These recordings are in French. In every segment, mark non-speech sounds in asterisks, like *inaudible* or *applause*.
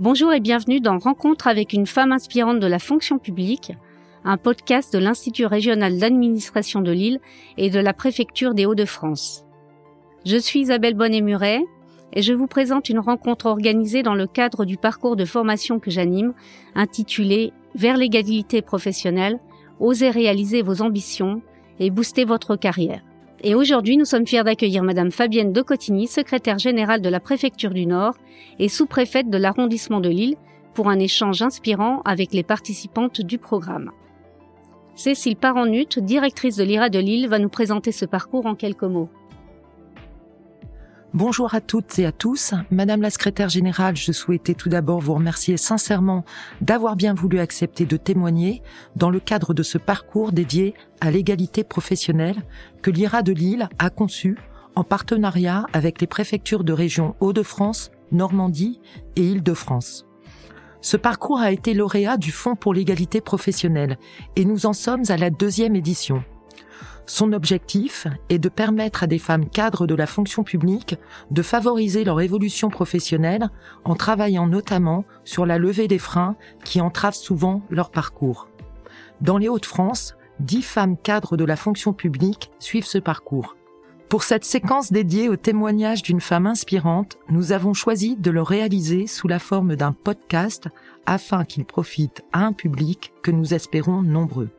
Bonjour et bienvenue dans Rencontre avec une femme inspirante de la fonction publique, un podcast de l'Institut régional d'administration de Lille et de la préfecture des Hauts-de-France. Je suis Isabelle Bonnet-Muret et je vous présente une rencontre organisée dans le cadre du parcours de formation que j'anime, intitulé Vers l'égalité professionnelle, osez réaliser vos ambitions et booster votre carrière. Et aujourd'hui, nous sommes fiers d'accueillir Madame Fabienne de Cotigny, secrétaire générale de la préfecture du Nord et sous-préfète de l'arrondissement de Lille, pour un échange inspirant avec les participantes du programme. Cécile Paranut, directrice de l'IRA de Lille, va nous présenter ce parcours en quelques mots. Bonjour à toutes et à tous. Madame la secrétaire générale, je souhaitais tout d'abord vous remercier sincèrement d'avoir bien voulu accepter de témoigner dans le cadre de ce parcours dédié à l'égalité professionnelle que l'IRA de Lille a conçu en partenariat avec les préfectures de région Hauts-de-France, Normandie et Île-de-France. Ce parcours a été lauréat du Fonds pour l'égalité professionnelle et nous en sommes à la deuxième édition. Son objectif est de permettre à des femmes cadres de la fonction publique de favoriser leur évolution professionnelle en travaillant notamment sur la levée des freins qui entravent souvent leur parcours. Dans les Hauts-de-France, dix femmes cadres de la fonction publique suivent ce parcours. Pour cette séquence dédiée au témoignage d'une femme inspirante, nous avons choisi de le réaliser sous la forme d'un podcast afin qu'il profite à un public que nous espérons nombreux.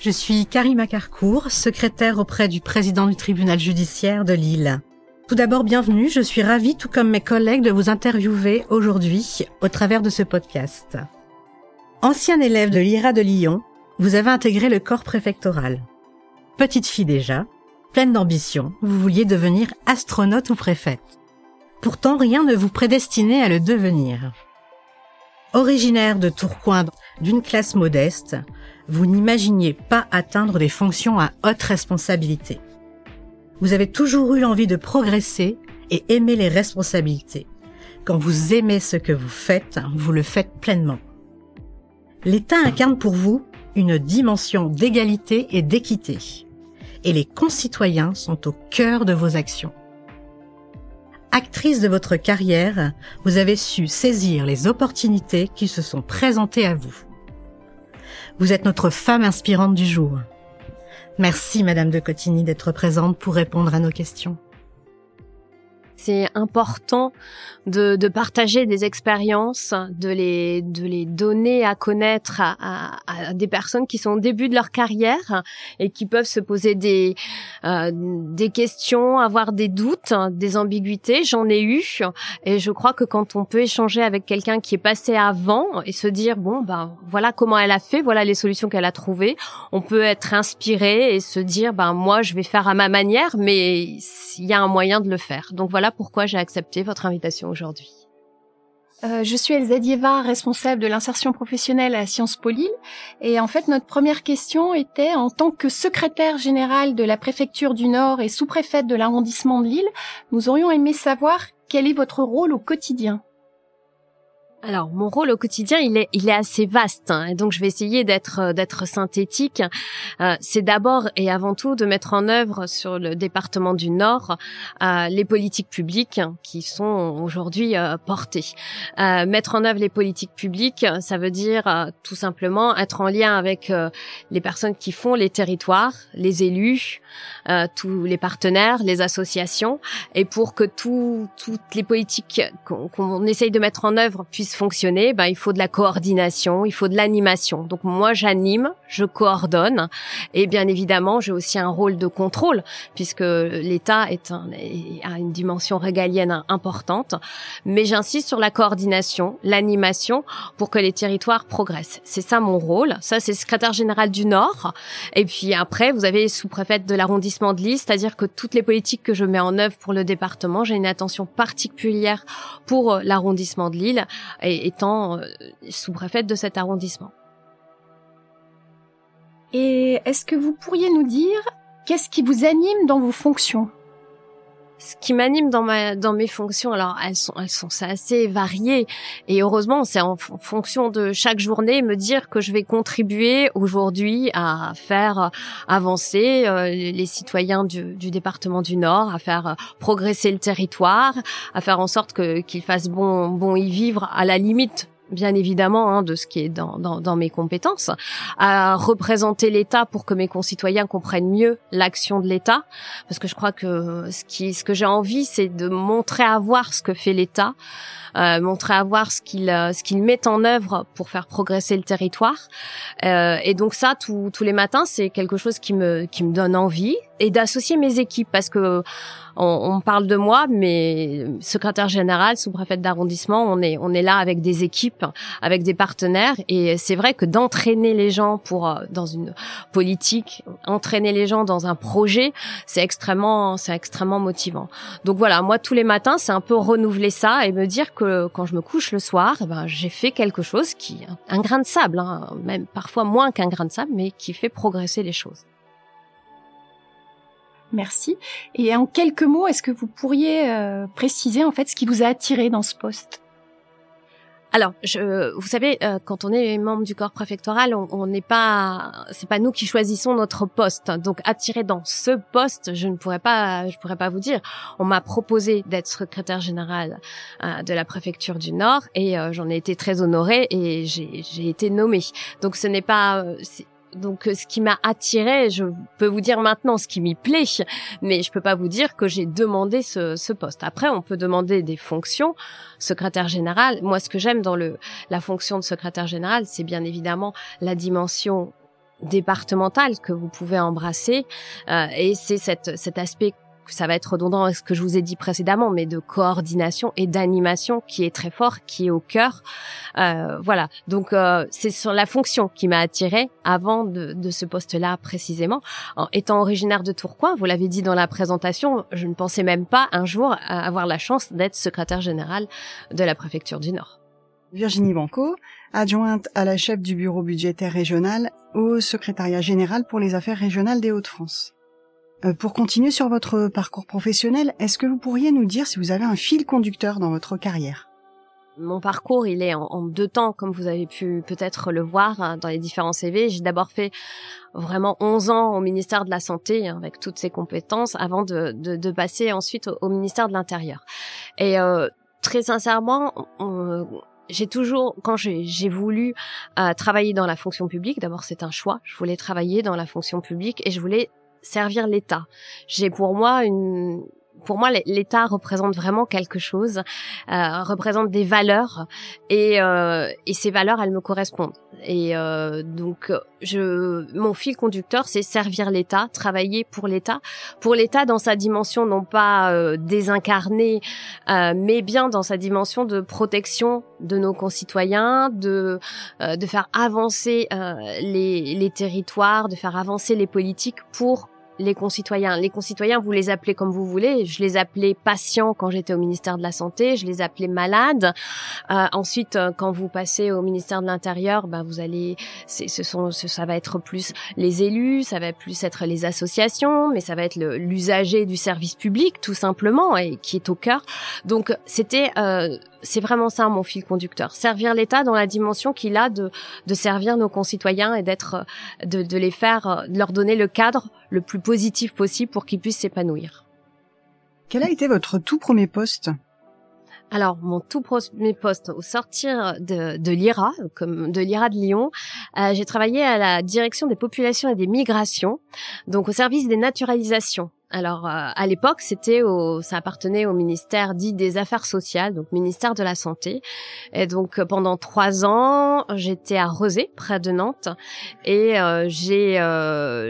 Je suis Karima Carcourt, secrétaire auprès du président du tribunal judiciaire de Lille. Tout d'abord, bienvenue. Je suis ravie, tout comme mes collègues, de vous interviewer aujourd'hui au travers de ce podcast. Ancien élève de l'IRA de Lyon, vous avez intégré le corps préfectoral. Petite fille déjà, pleine d'ambition, vous vouliez devenir astronaute ou préfète. Pourtant, rien ne vous prédestinait à le devenir. Originaire de Tourcoing, d'une classe modeste, vous n'imaginiez pas atteindre des fonctions à haute responsabilité. Vous avez toujours eu l'envie de progresser et aimer les responsabilités. Quand vous aimez ce que vous faites, vous le faites pleinement. L'État incarne pour vous une dimension d'égalité et d'équité. Et les concitoyens sont au cœur de vos actions. Actrice de votre carrière, vous avez su saisir les opportunités qui se sont présentées à vous. Vous êtes notre femme inspirante du jour. Merci, Madame de Cotigny, d'être présente pour répondre à nos questions c'est important de, de, partager des expériences, de les, de les donner à connaître à, à, à, des personnes qui sont au début de leur carrière et qui peuvent se poser des, euh, des questions, avoir des doutes, des ambiguïtés. J'en ai eu et je crois que quand on peut échanger avec quelqu'un qui est passé avant et se dire bon ben voilà comment elle a fait, voilà les solutions qu'elle a trouvées, on peut être inspiré et se dire ben moi je vais faire à ma manière, mais il y a un moyen de le faire. Donc voilà pourquoi j'ai accepté votre invitation aujourd'hui. Euh, je suis Elsa Dieva, responsable de l'insertion professionnelle à Sciences Po Lille. Et en fait, notre première question était, en tant que secrétaire général de la préfecture du Nord et sous-préfète de l'arrondissement de Lille, nous aurions aimé savoir quel est votre rôle au quotidien. Alors mon rôle au quotidien il est il est assez vaste hein, donc je vais essayer d'être euh, d'être synthétique. Euh, c'est d'abord et avant tout de mettre en œuvre sur le département du Nord euh, les politiques publiques qui sont aujourd'hui euh, portées. Euh, mettre en œuvre les politiques publiques, ça veut dire euh, tout simplement être en lien avec les personnes qui font les territoires, les élus, tous les partenaires, les associations et pour que tout, toutes les politiques qu'on qu'on essaye de mettre en œuvre puissent fonctionner, ben, il faut de la coordination, il faut de l'animation. Donc moi, j'anime, je coordonne, et bien évidemment, j'ai aussi un rôle de contrôle, puisque l'État est un, a une dimension régalienne importante. Mais j'insiste sur la coordination, l'animation, pour que les territoires progressent. C'est ça mon rôle. Ça, c'est secrétaire général du Nord. Et puis après, vous avez sous-préfète de l'arrondissement de Lille, c'est-à-dire que toutes les politiques que je mets en œuvre pour le département, j'ai une attention particulière pour l'arrondissement de Lille étant euh, sous-préfète de cet arrondissement. Et est-ce que vous pourriez nous dire qu'est-ce qui vous anime dans vos fonctions? Ce qui m'anime dans ma dans mes fonctions. Alors elles sont elles sont assez variées et heureusement c'est en, fonction de chaque journée me dire que je vais contribuer aujourd'hui à faire avancer euh, les citoyens du, du, département du Nord à faire progresser le territoire à faire en sorte que qu'ils fassent bon bon y vivre à la limite bien évidemment hein, de ce qui est dans, dans, dans, mes compétences, à représenter l'État pour que mes concitoyens comprennent mieux l'action de l'État, parce que je crois que ce qui, ce que j'ai envie, c'est de montrer à voir ce que fait l'État, euh, montrer à voir ce qu'il euh, ce qu'il met en œuvre pour faire progresser le territoire. Euh, et donc ça, tous les matins, c'est quelque chose qui me qui me donne envie et d'associer mes équipes parce que on, on, parle de moi, mais secrétaire général, sous-préfète d'arrondissement, on est on est là avec des équipes, avec des partenaires et c'est vrai que d'entraîner les gens pour euh, dans une politique, entraîner les gens dans un projet, c'est extrêmement c'est extrêmement motivant. Donc voilà, moi tous les matins, c'est un peu renouveler ça et me dire que quand je me couche le soir, eh ben j'ai fait quelque chose qui un grain de sable, hein, même parfois moins qu'un grain de sable, mais qui fait progresser les choses. Merci. Et en quelques mots, est-ce que vous pourriez euh, préciser en fait ce qui vous a attiré dans ce poste? Alors, je, vous savez, euh, quand on est membre du corps préfectoral, on n'est pas, c'est pas nous qui choisissons notre poste. Donc, attiré dans ce poste, je ne pourrais pas, je pourrais pas vous dire. On m'a proposé d'être secrétaire général euh, de la préfecture du Nord et j'en ai été très honorée et j'ai été nommée. Donc, ce n'est pas, donc euh, ce qui m'a attiré, je peux vous dire maintenant ce qui m'y plaît, mais je peux pas vous dire que j'ai demandé ce, ce, poste. Après, on peut demander des fonctions. Secrétaire général, moi ce que j'aime dans le la fonction de secrétaire général, c'est bien évidemment la dimension départementale que vous pouvez embrasser euh, et c'est cet aspect ça va être redondant avec ce que je vous ai dit précédemment, mais de coordination et d'animation qui est très fort, qui est au cœur. Euh, voilà. Donc euh, c'est sur la fonction qui m'a attirée avant de, de ce poste-là précisément. En étant originaire de Tourcoing, vous l'avez dit dans la présentation, je ne pensais même pas un jour avoir la chance d'être secrétaire général de la préfecture du Nord. Virginie Banco, adjointe à la chef du bureau budgétaire régional au secrétariat général pour les affaires régionales des Hauts-de-France. Euh, pour continuer sur votre parcours professionnel, est-ce que vous pourriez nous dire si vous avez un fil conducteur dans votre carrière? Mon parcours, il est en, deux temps, comme vous avez pu peut-être le voir hein, dans les différents CV. J'ai d'abord fait vraiment 11 ans au ministère de la Santé, hein, avec toutes ses compétences, avant de, de, passer ensuite au, ministère de l'Intérieur. Et euh, très sincèrement, j'ai toujours, quand j'ai voulu euh, travailler dans la fonction publique, d'abord c'est un choix, je voulais travailler dans la fonction publique et je voulais servir l'État. J'ai pour moi une pour moi, l'État représente vraiment quelque chose, euh, représente des valeurs, et, euh, et ces valeurs, elles me correspondent. Et euh, donc, je, mon fil conducteur, c'est servir l'État, travailler pour l'État, pour l'État dans sa dimension non pas euh, désincarnée, euh, mais bien dans sa dimension de protection de nos concitoyens, de euh, de faire avancer les, les territoires, de faire avancer les politiques pour les concitoyens. Les concitoyens, vous les appelez comme vous voulez. Je les appelais patients quand j'étais au ministère de la Santé. Je les appelais malades. Euh, ensuite, euh, quand vous passez au ministère de l'Intérieur, ben vous allez, ce sont, ça va être plus les élus, ça va plus être les associations, mais ça va être l'usager du service public tout simplement et qui est au cœur. Donc c'était euh, c'est vraiment ça mon fil conducteur. Servir l'État dans la dimension qu'il a de, de servir nos concitoyens et d'être, de, de les faire, de leur donner le cadre le plus positif possible pour qu'ils puissent s'épanouir. Quel a été votre tout premier poste? Alors, mon tout premier poste au sortir de, de l'IRA, comme de l'IRA de Lyon, euh, j'ai travaillé à la direction des populations et des migrations, donc au service des naturalisations. Alors euh, à l'époque, c'était au, ça appartenait au ministère dit des Affaires sociales, donc ministère de la Santé. Et donc euh, pendant trois ans, j'étais à Rezé, près de Nantes, et euh, j'ai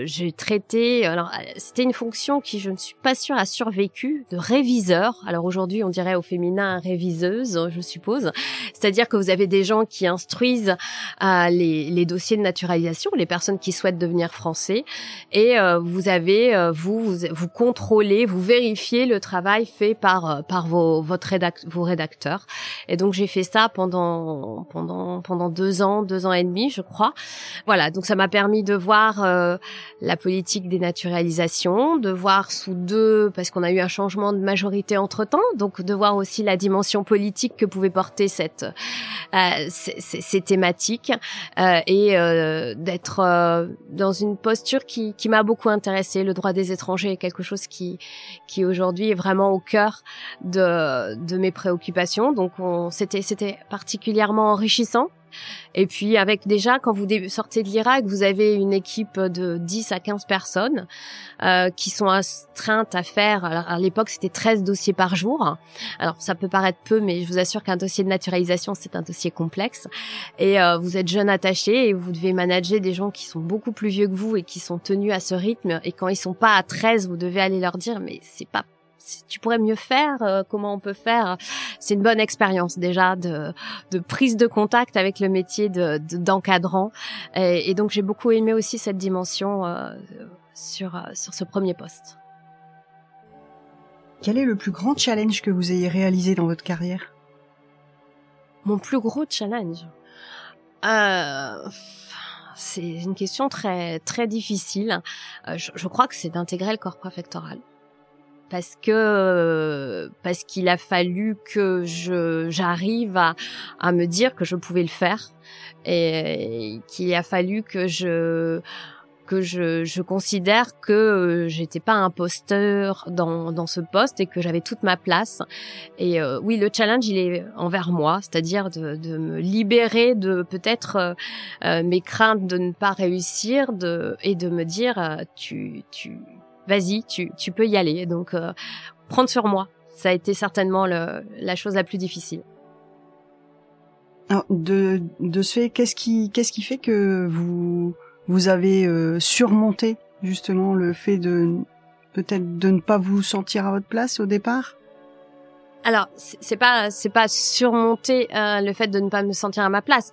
j'ai traité. Alors c'était une fonction qui, je ne suis pas sûre, a survécu de réviseur. Alors aujourd'hui, on dirait au féminin réviseuse, je suppose. C'est-à-dire que vous avez des gens qui instruisent les, les dossiers de naturalisation, les personnes qui souhaitent devenir français, et vous avez vous, vous contrôlez, vous vérifiez le travail fait par par vos votre rédac vos rédacteurs. Et donc j'ai fait ça pendant pendant pendant deux ans, deux ans et demi, je crois. Voilà, donc ça m'a permis de voir la politique des naturalisations, de voir sous deux parce qu'on a eu un changement de majorité entre temps, donc de voir aussi la dimension politique que pouvait porter cette euh, ces, ces, thématiques euh, et euh, d'être euh, dans une posture qui, qui m'a beaucoup intéressée. Le droit des étrangers est quelque chose qui qui aujourd'hui est vraiment au cœur de de mes préoccupations. Donc c'était c'était particulièrement enrichissant et puis avec déjà quand vous sortez de l'Irak, vous avez une équipe de 10 à 15 personnes euh, qui sont astreintes à faire. Alors, à l'époque, c'était 13 dossiers par jour. Alors ça peut paraître peu, mais je vous assure qu'un dossier de naturalisation, c'est un dossier complexe. Et euh, vous êtes jeune attaché et vous devez manager des gens qui sont beaucoup plus vieux que vous et qui sont tenus à ce rythme. Et quand ils sont pas à 13, vous devez aller leur dire mais c'est pas tu pourrais mieux faire, euh, comment on peut faire. C'est une bonne expérience déjà de, de prise de contact avec le métier de, d'encadrant. Et, donc j'ai beaucoup aimé aussi cette dimension euh, sur, euh, sur ce premier poste. Quel est le plus grand challenge que vous ayez réalisé dans votre carrière? Mon plus gros challenge? Euh, C'est une question très très difficile. je, je crois que c'est d'intégrer le corps préfectoral parce que parce qu'il a fallu que je j'arrive à à me dire que je pouvais le faire et qu'il a fallu que je que je, je considère que j'étais pas imposteur dans, dans ce poste et que j'avais toute ma place. Et euh, oui, le challenge, il est envers moi, c'est-à-dire de, de me libérer de peut-être euh, euh, mes craintes de ne pas réussir de, et de me dire, tu, tu, vas-y, tu, peux y aller. Donc, euh, prendre sur moi, ça a été certainement la chose la plus difficile. De, ce fait, qu'est-ce qui, fait que vous, vous avez euh, surmonté justement le fait de peut-être de ne pas vous sentir à votre place au départ? Alors c'est pas c'est pas surmonter euh, le fait de ne pas me sentir à ma place.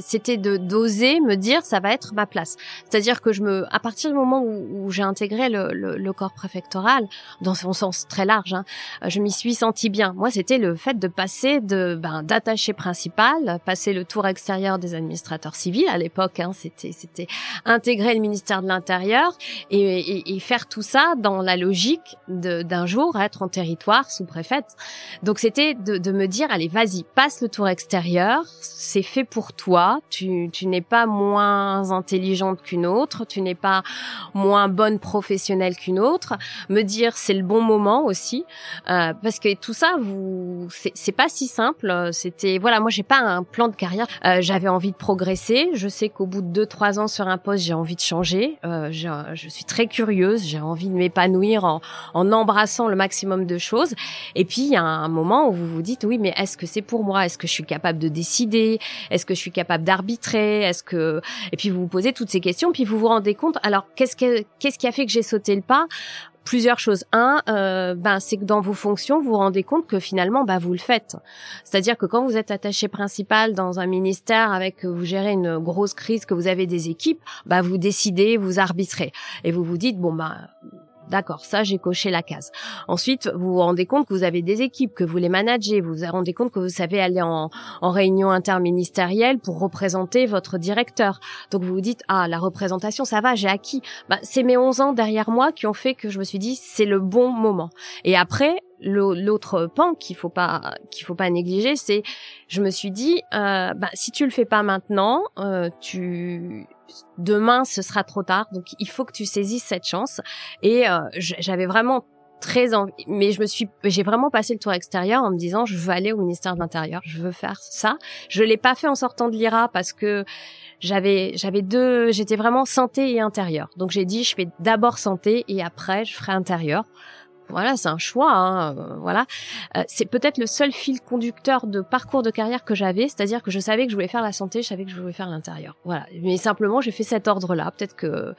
C'était de d'oser me dire ça va être ma place. C'est-à-dire que je me à partir du moment où, où j'ai intégré le, le, le, corps préfectoral dans son sens très large, hein, je m'y suis sentie bien. Moi c'était le fait de passer de ben d'attaché principal, passer le tour extérieur des administrateurs civils à l'époque. Hein, c'était c'était intégrer le ministère de l'Intérieur et, et, et, faire tout ça dans la logique d'un jour être en territoire sous préfète. Donc c'était de, de, me dire, allez, vas-y, passe le tour extérieur, c'est fait pour toi, tu, tu n'es pas moins intelligente qu'une autre, tu n'es pas moins bonne professionnelle qu'une autre. Me dire, c'est le bon moment aussi, euh, parce que tout ça, vous, c'est pas si simple. C'était, voilà, moi j'ai pas un plan de carrière. Euh, J'avais envie de progresser. Je sais qu'au bout de deux trois ans sur un poste, j'ai envie de changer. Euh, je, je, suis très curieuse. J'ai envie de m'épanouir en, en embrassant le maximum de choses. Et puis il y a un un moment où vous vous dites oui mais est-ce que c'est pour moi? Est-ce que je suis capable de décider? Est-ce que je suis capable d'arbitrer? Est-ce que et puis vous vous posez toutes ces questions puis vous vous rendez compte alors qu'est-ce que qu'est-ce qui a fait que j'ai sauté le pas? Plusieurs choses. Un, euh, ben c'est que dans vos fonctions, vous vous rendez compte que finalement, ben vous le faites. C'est-à-dire que quand vous êtes attaché principal dans un ministère avec vous gérez une grosse crise, que vous avez des équipes, ben vous décidez, vous arbitrez. Et vous vous dites bon ben D'accord, ça j'ai coché la case. Ensuite, vous vous rendez compte que vous avez des équipes, que vous les managez, vous vous rendez compte que vous savez aller en, en réunion interministérielle pour représenter votre directeur. Donc vous vous dites ah la représentation ça va, j'ai acquis. Bah, c'est mes 11 ans derrière moi qui ont fait que je me suis dit c'est le bon moment. Et après l'autre pan qu'il faut pas qu'il faut pas négliger, c'est je me suis dit euh, bah, si tu le fais pas maintenant, euh, tu demain ce sera trop tard. Donc il faut que tu saisisses cette chance. Et euh, j'avais vraiment très envie, mais je me suis, j'ai vraiment passé le tour extérieur en me disant je veux aller au ministère de l'Intérieur, je veux faire ça. Je l'ai pas fait en sortant de l'IRA parce que j'avais j'avais deux, j'étais vraiment santé et intérieur. Donc j'ai dit je fais d'abord santé et après je ferai intérieur voilà, c'est un choix. Hein, euh, voilà, euh, c'est peut-être le seul fil conducteur de parcours de carrière que j'avais, c'est-à-dire que je savais que je voulais faire la santé, je savais que je voulais faire l'intérieur. Voilà, mais simplement j'ai fait cet ordre-là. Peut-être que,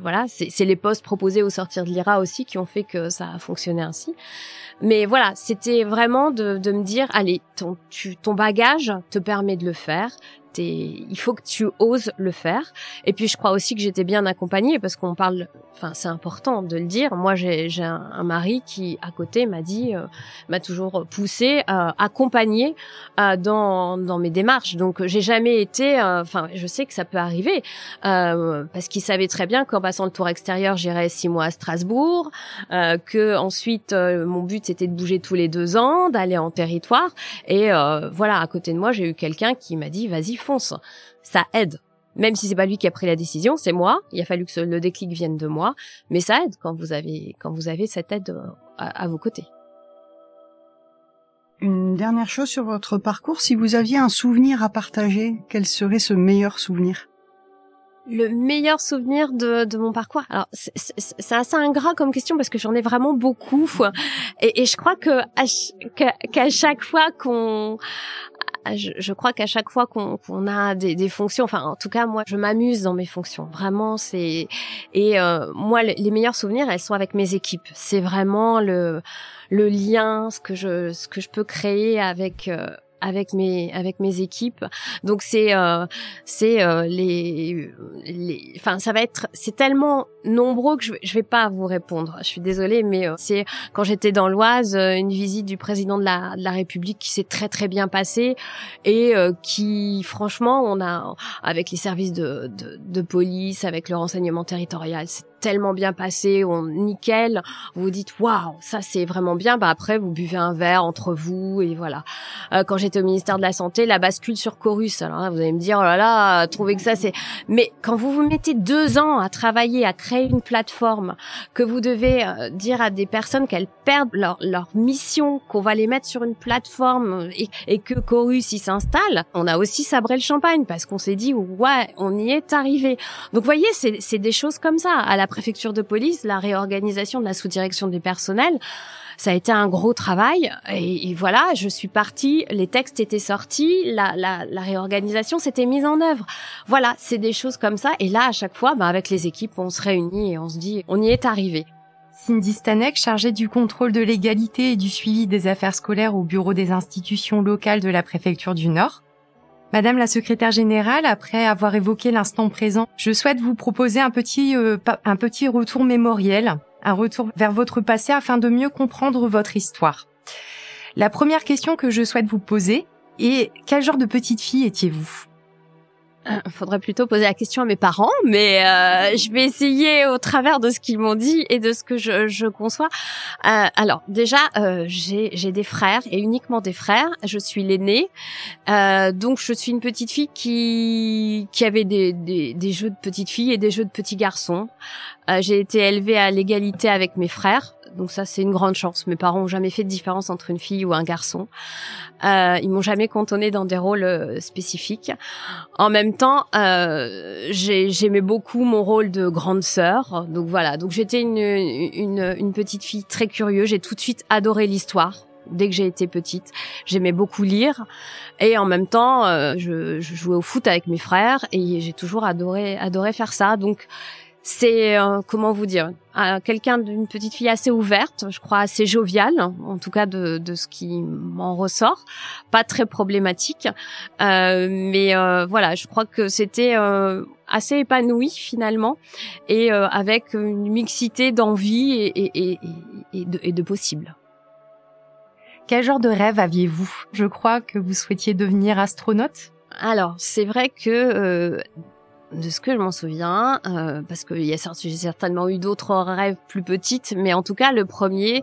voilà, c'est les postes proposés au sortir de l'IRA aussi qui ont fait que ça a fonctionné ainsi. Mais voilà, c'était vraiment de, me dire, allez, ton bagage te permet de le faire il faut que tu oses le faire. Et puis je crois aussi que j'étais bien accompagnée parce qu'on parle, enfin c'est important de le dire. Moi j'ai j'ai un, mari qui à côté m'a dit, euh, m'a toujours poussé, euh, accompagné euh, dans dans mes démarches. Donc j'ai jamais été, euh, enfin je sais que ça peut arriver euh, parce qu'il savait très bien qu'en passant le tour extérieur j'irais six mois à Strasbourg, que ensuite mon but c'était de bouger tous les deux ans, d'aller en territoire. Et voilà à côté de moi j'ai eu quelqu'un qui m'a dit vas-y fonce, ça aide. Même si c'est pas lui qui a pris la décision, c'est moi. Il a fallu que le déclic vienne de moi, mais ça aide quand vous avez quand vous avez cette aide euh, à, vos côtés. Une dernière chose sur votre parcours, si vous aviez un souvenir à partager, quel serait ce meilleur souvenir? Le meilleur souvenir de, de mon parcours? Alors c'est assez ingrat comme question parce que j'en ai vraiment beaucoup et, et je crois que qu'à chaque fois qu'on je, je crois qu'à chaque fois qu'on a des, des, fonctions, enfin en tout cas moi je m'amuse dans mes fonctions. Vraiment c'est et euh, moi les meilleurs souvenirs elles sont avec mes équipes. C'est vraiment le le lien, ce que je ce que je peux créer avec euh, avec mes avec mes équipes. Donc c'est euh, c'est euh, les les enfin ça va être c'est tellement nombreux que je, je vais pas vous répondre. Je suis désolée mais euh, c'est quand j'étais dans l'Oise euh, une visite du président de la de la République qui s'est très très bien passée et euh, qui franchement on a avec les services de de, de police avec le renseignement territorial tellement bien passé, on nickel, vous vous dites waouh, ça c'est vraiment bien. Bah après vous buvez un verre entre vous et voilà. Euh, quand j'étais au ministère de la santé, la bascule sur Chorus. Alors là, vous allez me dire oh là là, trouver que ça c'est. Mais quand vous vous mettez deux ans à travailler, à créer une plateforme, que vous devez euh, dire à des personnes qu'elles perdent leur leur mission, qu'on va les mettre sur une plateforme et, et que Chorus y s'installe, on a aussi sabré le champagne parce qu'on s'est dit ouais, on y est arrivé. Donc vous voyez, c'est des choses comme ça. Préfecture de police, la réorganisation de la sous-direction des personnels, ça a été un gros travail. Et, voilà, je suis partie, les textes étaient sortis, la réorganisation s'était mise en œuvre. Voilà, c'est des choses comme ça. Et là, à chaque fois, bah, avec les équipes, on se réunit et on se dit, on y est arrivé. Cindy Stanek, chargée du contrôle de l'égalité et du suivi des affaires scolaires au bureau des institutions locales de la préfecture du Nord. Madame la secrétaire générale, après avoir évoqué l'instant présent, je souhaite vous proposer un petit, euh, un petit retour mémoriel, un retour vers votre passé afin de mieux comprendre votre histoire. La première question que je souhaite vous poser est quel genre de petite fille étiez-vous? Faudrait plutôt poser la question à mes parents, mais euh, je vais essayer au travers de ce qu'ils m'ont dit et de ce que je, je conçois. Euh, alors déjà, euh, j'ai des frères et uniquement des frères. Je suis l'aînée, euh, donc je suis une petite fille qui qui avait des, des, des jeux de petites filles et des jeux de petits garçons. j'ai été élevée à l'égalité avec mes frères, donc ça c'est une grande chance. Mes parents ont jamais fait de différence entre une fille ou un garçon. Euh, ils m'ont jamais cantonné dans des rôles euh, spécifiques. En même temps, euh, j'aimais beaucoup mon rôle de grande sœur. Donc voilà, donc j'étais une, une, une petite fille très curieuse. J'ai tout de suite adoré l'histoire dès que j'ai été petite. J'aimais beaucoup lire et en même temps, euh, je, je, jouais au foot avec mes frères et j'ai toujours adoré adoré faire ça. Donc c'est euh, comment vous dire euh, quelqu'un d'une petite fille assez ouverte, je crois assez joviale, en tout cas de, de ce qui m'en ressort, pas très problématique, euh, mais euh, voilà, je crois que c'était assez épanoui finalement et avec une mixité d'envie et, et, et, et, de, et de possibles. Quel genre de rêve aviez-vous? Je crois que vous souhaitiez devenir astronaute? Alors, c'est vrai que de ce que je m'en souviens, euh, parce que j'ai certainement eu d'autres rêves plus petites, mais en tout cas le premier,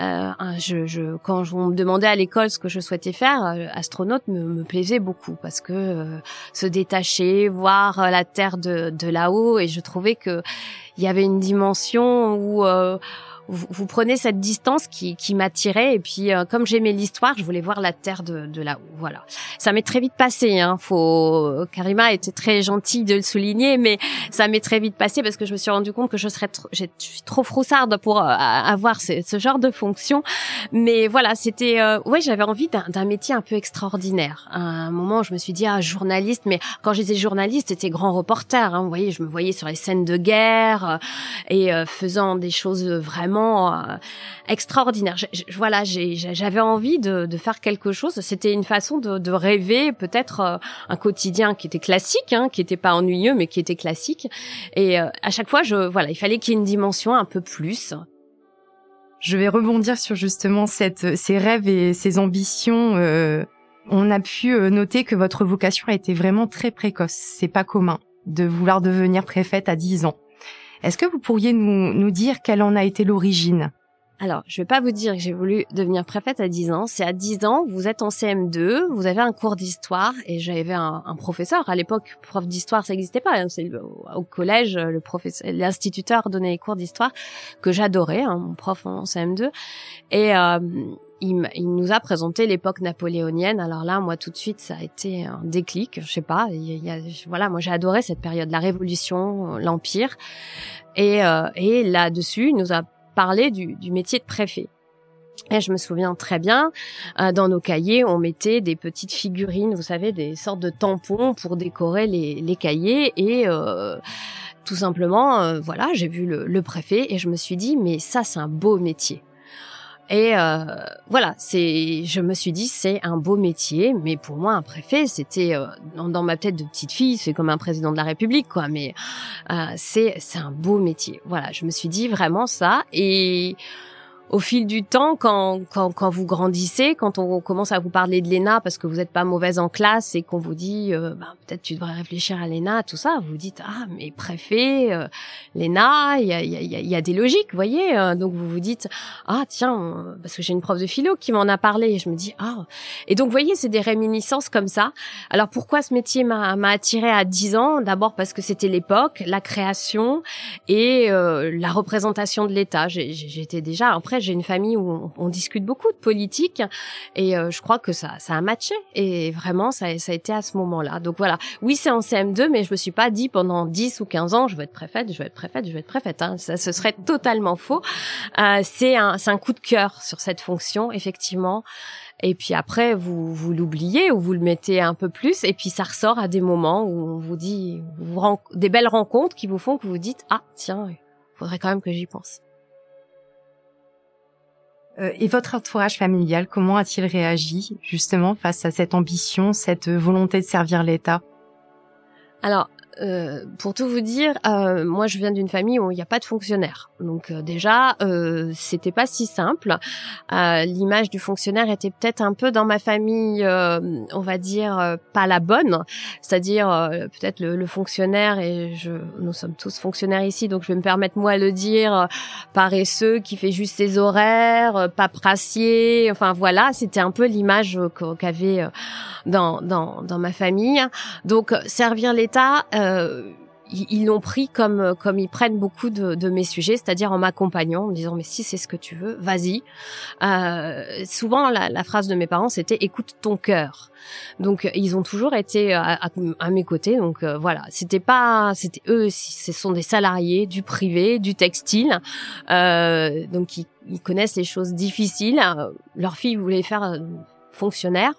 euh, je, je, quand on me demandait à l'école ce que je souhaitais faire, euh, astronaute me, plaisait beaucoup parce que euh, se détacher, voir la Terre de, de là-haut, et je trouvais que il y avait une dimension où vous, prenez cette distance qui, qui m'attirait et puis euh, comme j'aimais l'histoire, je voulais voir la terre de, de là-haut. Voilà, ça m'est très vite passé. Hein. Faut Karima était très gentille de le souligner, mais ça m'est très vite passé parce que je me suis rendu compte que je serais trop, je suis trop froussarde pour euh, avoir ce, genre de fonction. Mais voilà, c'était euh, ouais, j'avais envie d'un métier un peu extraordinaire. À un moment, je me suis dit ah journaliste, mais quand j'étais journaliste, c'était grand reporter. Hein. Vous voyez, je me voyais sur les scènes de guerre et faisant des choses vraiment euh, extraordinaire. voilà, j'avais envie de, faire quelque chose. C'était une façon de, rêver, peut-être euh, un quotidien qui était classique, hein, qui était pas ennuyeux, mais qui était classique. Et euh, à chaque fois, je voilà, il fallait qu'il y ait une dimension un peu plus. Je vais rebondir sur justement ces rêves et ces ambitions. on a pu noter que votre vocation a été vraiment très précoce. C'est pas commun de vouloir devenir préfète à 10 ans. Est-ce que vous pourriez nous, dire quelle en a été l'origine? Alors, je vais pas vous dire que j'ai voulu devenir préfète à 10 ans. C'est à 10 ans, vous êtes en CM2, vous avez un cours d'histoire et j'avais un, professeur. À l'époque, prof d'histoire, ça n'existait pas. Hein. Au collège, le professeur, l'instituteur donnait les cours d'histoire que j'adorais, hein, mon prof en CM2. Et euh, il, il, nous a présenté l'époque napoléonienne. Alors là, moi, tout de suite, ça a été un déclic. Je sais pas. Il y a, voilà, moi, j'ai adoré cette période, la Révolution, l'Empire. Et, euh, et là-dessus, il nous a parlé du, du métier de préfet. Et je me souviens très bien, euh, dans nos cahiers, on mettait des petites figurines, vous savez, des sortes de tampons pour décorer les, les cahiers. Et euh, tout simplement, euh, voilà, j'ai vu le, le, préfet et je me suis dit, mais ça, c'est un beau métier. Et euh, voilà, c'est, je me suis dit c'est un beau métier, mais pour moi un préfet c'était euh, dans, ma tête de petite fille, c'est comme un président de la République quoi, mais euh, c'est c'est un beau métier. Voilà, je me suis dit vraiment ça et au fil du temps, quand, quand, quand vous grandissez, quand on commence à vous parler de l'ENA parce que vous n'êtes pas mauvaise en classe et qu'on vous dit euh, bah, peut-être tu devrais réfléchir à l'ENA, tout ça, vous vous dites ah mais préfet, euh, l'ENA, il y a, y, a, y a des logiques, vous voyez. Euh, donc vous vous dites ah tiens parce que j'ai une prof de philo qui m'en a parlé et je me dis ah et donc vous voyez c'est des réminiscences comme ça. Alors pourquoi ce métier m'a attiré à 10 ans? D'abord parce que c'était l'époque, la création et la représentation de l'État. J'étais déjà après j'ai une famille où on, discute beaucoup de politique et euh, je crois que ça, ça a matché et vraiment ça, ça a été à ce moment-là. Donc voilà, oui c'est en CM2, mais je me suis pas dit pendant 10 ou 15 ans je veux être préfète, je veux être préfète, je veux être préfète. Hein. Ça, ce serait totalement faux. Euh, c'est un, un coup de cœur sur cette fonction effectivement. Et puis après, vous, vous l'oubliez ou vous le mettez un peu plus. Et puis ça ressort à des moments où on vous dit vous, des belles rencontres qui vous font que vous dites ah tiens, faudrait quand même que j'y pense. Euh, et votre entourage familial, comment a-t-il réagi justement face à cette ambition, cette volonté de servir l'État? Alors, euh, pour tout vous dire, euh, moi je viens d'une famille où il n'y a pas de fonctionnaire. Donc euh, déjà, euh, c'était pas si simple. Euh, l'image du fonctionnaire était peut-être un peu dans ma famille, on va dire pas la bonne. C'est-à-dire peut-être le, le, fonctionnaire et je, nous sommes tous fonctionnaires ici, donc je vais me permettre moi le dire, paresseux qui fait juste ses horaires, paprassier. Enfin voilà, c'était un peu l'image qu'avait dans, dans dans ma famille. Donc servir l'État euh, ils l'ont pris comme comme ils prennent beaucoup de, de mes sujets, c'est-à-dire en m'accompagnant, en me disant mais si c'est ce que tu veux, vas-y. Euh, souvent la, la, phrase de mes parents c'était écoute ton cœur. Donc ils ont toujours été à, à, mes côtés. Donc euh, voilà, c'était pas c'était eux, ce sont des salariés du privé, du textile, euh, donc ils, ils, connaissent les choses difficiles. Leur fille voulait faire fonctionnaire,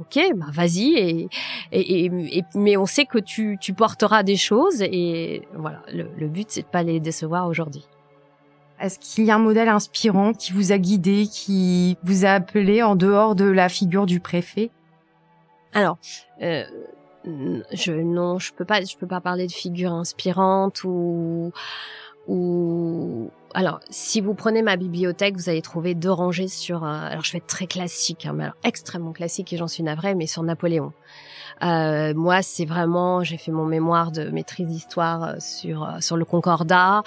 ok, bah vas-y et, et, et, mais on sait que tu, tu porteras des choses et voilà, le, le but c'est de pas les décevoir aujourd'hui. Est-ce qu'il y a un modèle inspirant qui vous a guidé, qui vous a appelé en dehors de la figure du préfet? Alors, euh, je non, je peux pas, je peux pas parler de figure inspirante ou ou alors si vous prenez ma bibliothèque, vous allez trouver deux rangées sur euh, alors je vais être très classique hein, mais alors extrêmement classique et j'en suis navrée mais sur Napoléon. Euh, moi, c'est vraiment, j'ai fait mon mémoire de maîtrise d'histoire euh, sur euh, sur le Concordat,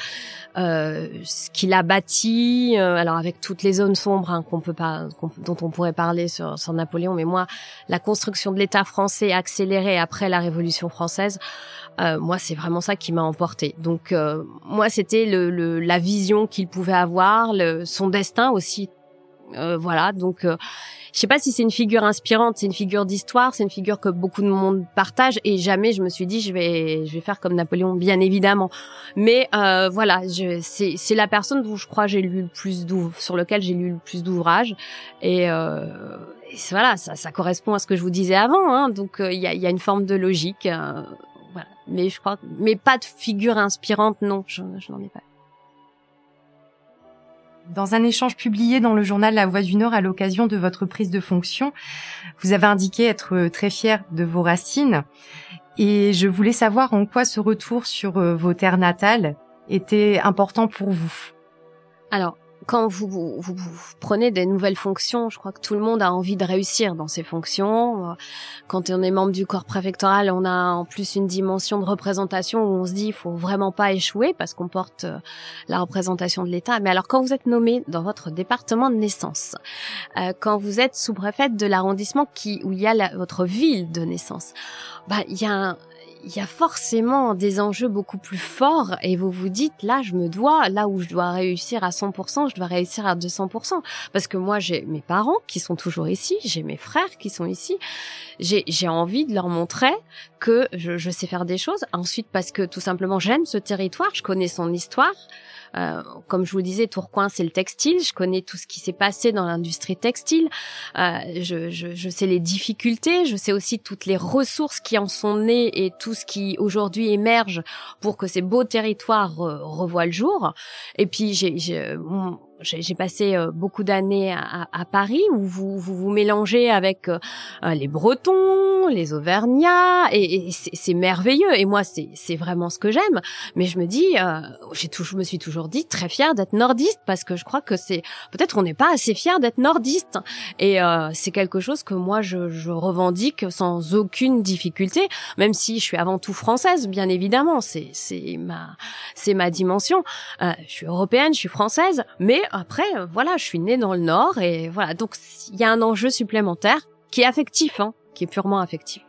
euh, ce qu'il a bâti, alors avec toutes les zones sombres hein, qu'on peut pas, dont on pourrait parler sur, sur Napoléon, mais moi, la construction de l'État français accélérée après la Révolution française, euh, moi, c'est vraiment ça qui m'a emporté. Donc, euh, moi, c'était le, le, la vision qu'il pouvait avoir, le, son destin aussi. Euh, voilà, donc je sais pas si c'est une figure inspirante, c'est une figure d'histoire, c'est une figure que beaucoup de monde partage et jamais je me suis dit je vais je vais faire comme Napoléon bien évidemment. Mais euh, voilà, c'est c'est la personne dont je crois j'ai lu le plus sur lequel j'ai lu le plus d'ouvrages et, euh, voilà, ça ça correspond à ce que je vous disais avant hein, donc euh, il y, a, y a une forme de logique euh, voilà. Mais je crois mais pas de figure inspirante non, je, je n'en ai pas. Dans un échange publié dans le journal La Voix du Nord à l'occasion de votre prise de fonction, vous avez indiqué être très fier de vos racines. Et je voulais savoir en quoi ce retour sur vos terres natales était important pour vous. Alors, quand vous, vous, vous, prenez des nouvelles fonctions, je crois que tout le monde a envie de réussir dans ses fonctions. Quand on est membre du corps préfectoral, on a en plus une dimension de représentation où on se dit il faut vraiment pas échouer parce qu'on porte euh, la représentation de l'État. Mais alors quand vous êtes nommé dans votre département de naissance, euh, quand vous êtes sous-préfète de l'arrondissement qui où il y a votre ville de naissance, bah il y a un, il y a forcément des enjeux beaucoup plus forts et vous vous dites là je me dois là où je dois réussir à 100% je dois réussir à 200% parce que moi j'ai mes parents qui sont toujours ici j'ai mes frères qui sont ici j'ai j'ai envie de leur montrer que je, je sais faire des choses ensuite parce que tout simplement j'aime ce territoire je connais son histoire euh, comme je vous disais, Tourcoing, c'est le textile. Je connais tout ce qui s'est passé dans l'industrie textile. Euh, je, je, je, sais les difficultés. Je sais aussi toutes les ressources qui en sont nées et tout ce qui aujourd'hui émerge pour que ces beaux territoires revoient le jour. Et puis, j'ai passé euh, beaucoup d'années à, à, Paris où vous, vous vous mélangez avec euh, les Bretons, les Auvergnats et, et c'est merveilleux. Et moi, c'est vraiment ce que j'aime. Mais je me dis, euh, j'ai je me suis toujours dit très fière d'être nordiste parce que je crois que c'est peut-être on n'est pas assez fier d'être nordiste. Et euh, c'est quelque chose que moi je, je revendique sans aucune difficulté, même si je suis avant tout française, bien évidemment. C'est c'est ma c'est ma dimension. Euh, je suis européenne, je suis française, mais après, euh, voilà, je suis née dans le Nord et voilà. Donc, il y a un enjeu supplémentaire qui est affectif, hein, qui est purement affectif.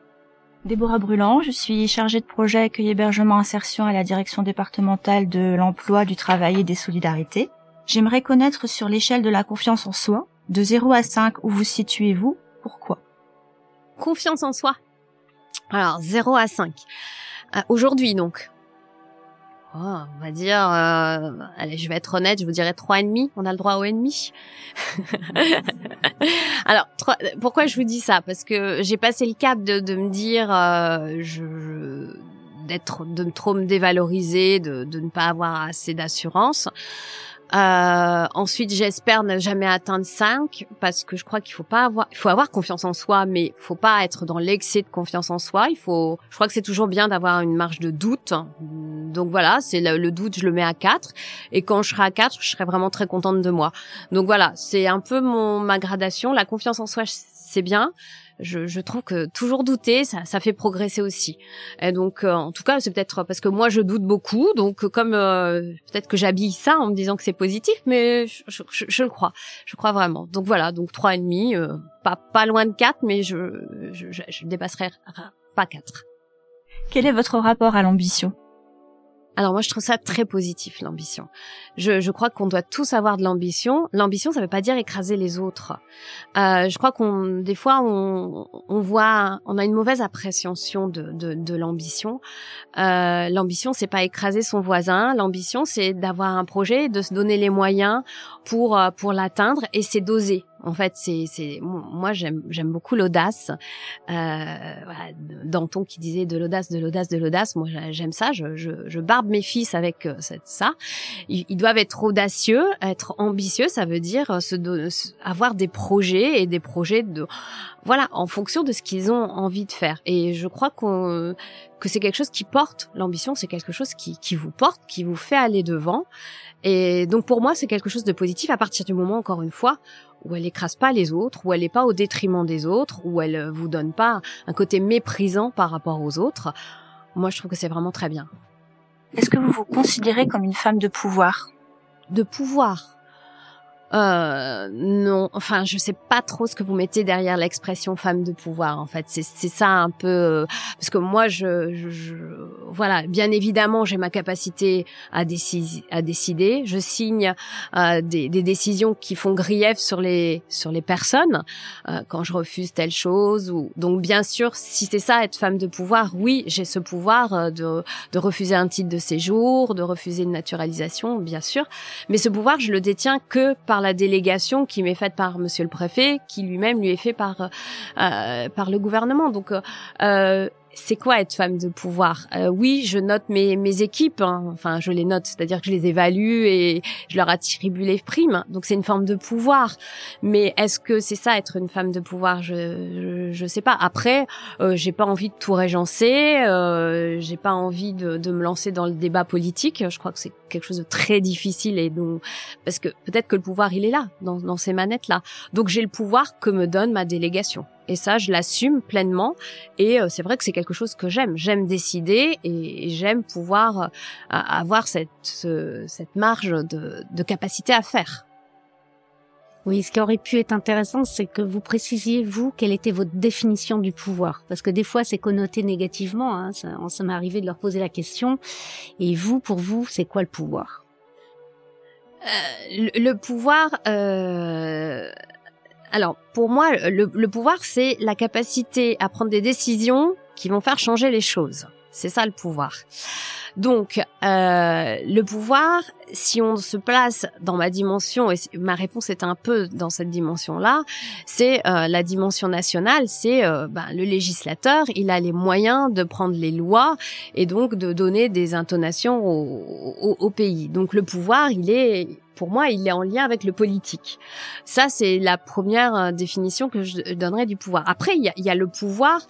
Déborah Bruland, je suis chargée de projet accueil hébergement insertion à la direction départementale de l'emploi, du travail et des solidarités. J'aimerais connaître sur l'échelle de la confiance en soi, de 0 à 5, où vous situez-vous, pourquoi? Confiance en soi? Alors, 0 à 5. Euh, Aujourd'hui, donc, Oh, on va dire, euh, allez, je vais être honnête, je vous dirais trois et demi. On a le droit au ennemi. *laughs* Alors, pourquoi je vous dis ça? Parce que j'ai passé le cap de, de me dire, euh, je, d'être, de trop me dévaloriser, de, de ne pas avoir assez d'assurance. Euh, ensuite, j'espère ne jamais atteindre 5 parce que je crois qu'il faut pas avoir, il faut avoir confiance en soi, mais faut pas être dans l'excès de confiance en soi. Il faut, je crois que c'est toujours bien d'avoir une marge de doute. Donc voilà, c'est le, doute, je le mets à 4 et quand je serai à 4, je serai vraiment très contente de moi. Donc voilà, c'est un peu mon ma gradation. La confiance en soi, c'est bien je, je, trouve que toujours douter, ça, ça fait progresser aussi. Et donc, euh, en tout cas, c'est peut-être parce que moi, je doute beaucoup. Donc, comme euh, peut-être que j'habille ça en me disant que c'est positif, mais je, je, je, le crois. Je crois vraiment. Donc voilà, donc trois et demi, euh, pas pas loin de quatre, mais je je, je dépasserai pas quatre. Quel est votre rapport à l'ambition? Alors moi, je trouve ça très positif, l'ambition. Je, je crois qu'on doit tous avoir de l'ambition. L'ambition, ça veut pas dire écraser les autres. Euh, je crois qu'on, des fois, on, on voit, on a une mauvaise appréciation de, de, de l'ambition. Euh, l'ambition, c'est pas écraser son voisin. L'ambition, c'est d'avoir un projet, de se donner les moyens pour euh, pour l'atteindre, et c'est d'oser. En fait, c'est, c'est moi j'aime beaucoup l'audace. Euh, voilà, Danton qui disait de l'audace, de l'audace, de l'audace. Moi, j'aime ça. Je, je, je, barbe mes fils avec euh, ça. Ils, ils, doivent être audacieux, être ambitieux. Ça veut dire euh, se, avoir des projets et des projets de voilà en fonction de ce qu'ils ont envie de faire. Et je crois qu'on que c'est quelque chose qui porte l'ambition. C'est quelque chose qui qui vous porte, qui vous fait aller devant. Et donc pour moi, c'est quelque chose de positif à partir du moment, encore une fois, où elle écrase pas les autres, où elle n'est pas au détriment des autres, où elle euh, vous donne pas un côté méprisant par rapport aux autres. Moi, je trouve que c'est vraiment très bien. Est-ce que vous vous considérez comme une femme de pouvoir? De pouvoir euh, non, enfin, je sais pas trop ce que vous mettez derrière l'expression femme de pouvoir. En fait, c'est ça un peu euh, parce que moi, je, je, voilà, bien évidemment, j'ai ma capacité à décider, à décider. Je signe euh, des, des, décisions qui font grief sur les sur les personnes euh, quand je refuse telle chose. Ou donc, bien sûr, si c'est ça être femme de pouvoir, oui, j'ai ce pouvoir euh, de de refuser un titre de séjour, de refuser une naturalisation, bien sûr. Mais ce pouvoir, je le détiens que par la délégation qui m'est faite par Monsieur le Préfet, qui lui-même lui est fait par euh, par le gouvernement. Donc euh, c'est quoi être femme de pouvoir? Euh, Oui, je note mes, mes équipes, hein. enfin je les note, c'est-à-dire que je les évalue et je leur attribue les primes. Donc c'est une forme de pouvoir. Mais est-ce que c'est ça être une femme de pouvoir? Je je, sais pas. Après, euh, j'ai pas envie de tout régencer, euh, j'ai pas envie de, de me lancer dans le débat politique. Je crois que c'est quelque chose de très difficile et donc parce que peut-être que le pouvoir il est là dans, dans ces manettes là. Donc j'ai le pouvoir que me donne ma délégation. Et ça, je l'assume pleinement. Et euh, c'est vrai que c'est quelque chose que j'aime. J'aime décider et, j'aime pouvoir euh, avoir cette, cette marge de, de capacité à faire. Oui, ce qui aurait pu être intéressant, c'est que vous précisiez, vous, quelle était votre définition du pouvoir. Parce que des fois, c'est connoté négativement. Hein, ça, ça m'est arrivé de leur poser la question. Et vous, pour vous, c'est quoi le pouvoir? Euh, le, pouvoir, euh, alors, pour moi, le, pouvoir, c'est la capacité à prendre des décisions qui vont faire changer les choses. C'est ça le pouvoir. Donc, euh, le pouvoir, si on se place dans ma dimension, et ma réponse est un peu dans cette dimension-là, c'est euh, la dimension nationale, c'est euh, ben, le législateur, il a les moyens de prendre les lois et donc de donner des intonations au, au pays. Donc le pouvoir, il est pour moi, il est en lien avec le politique. Ça, c'est la première euh, définition que je donnerais du pouvoir. Après, il y a, le pouvoir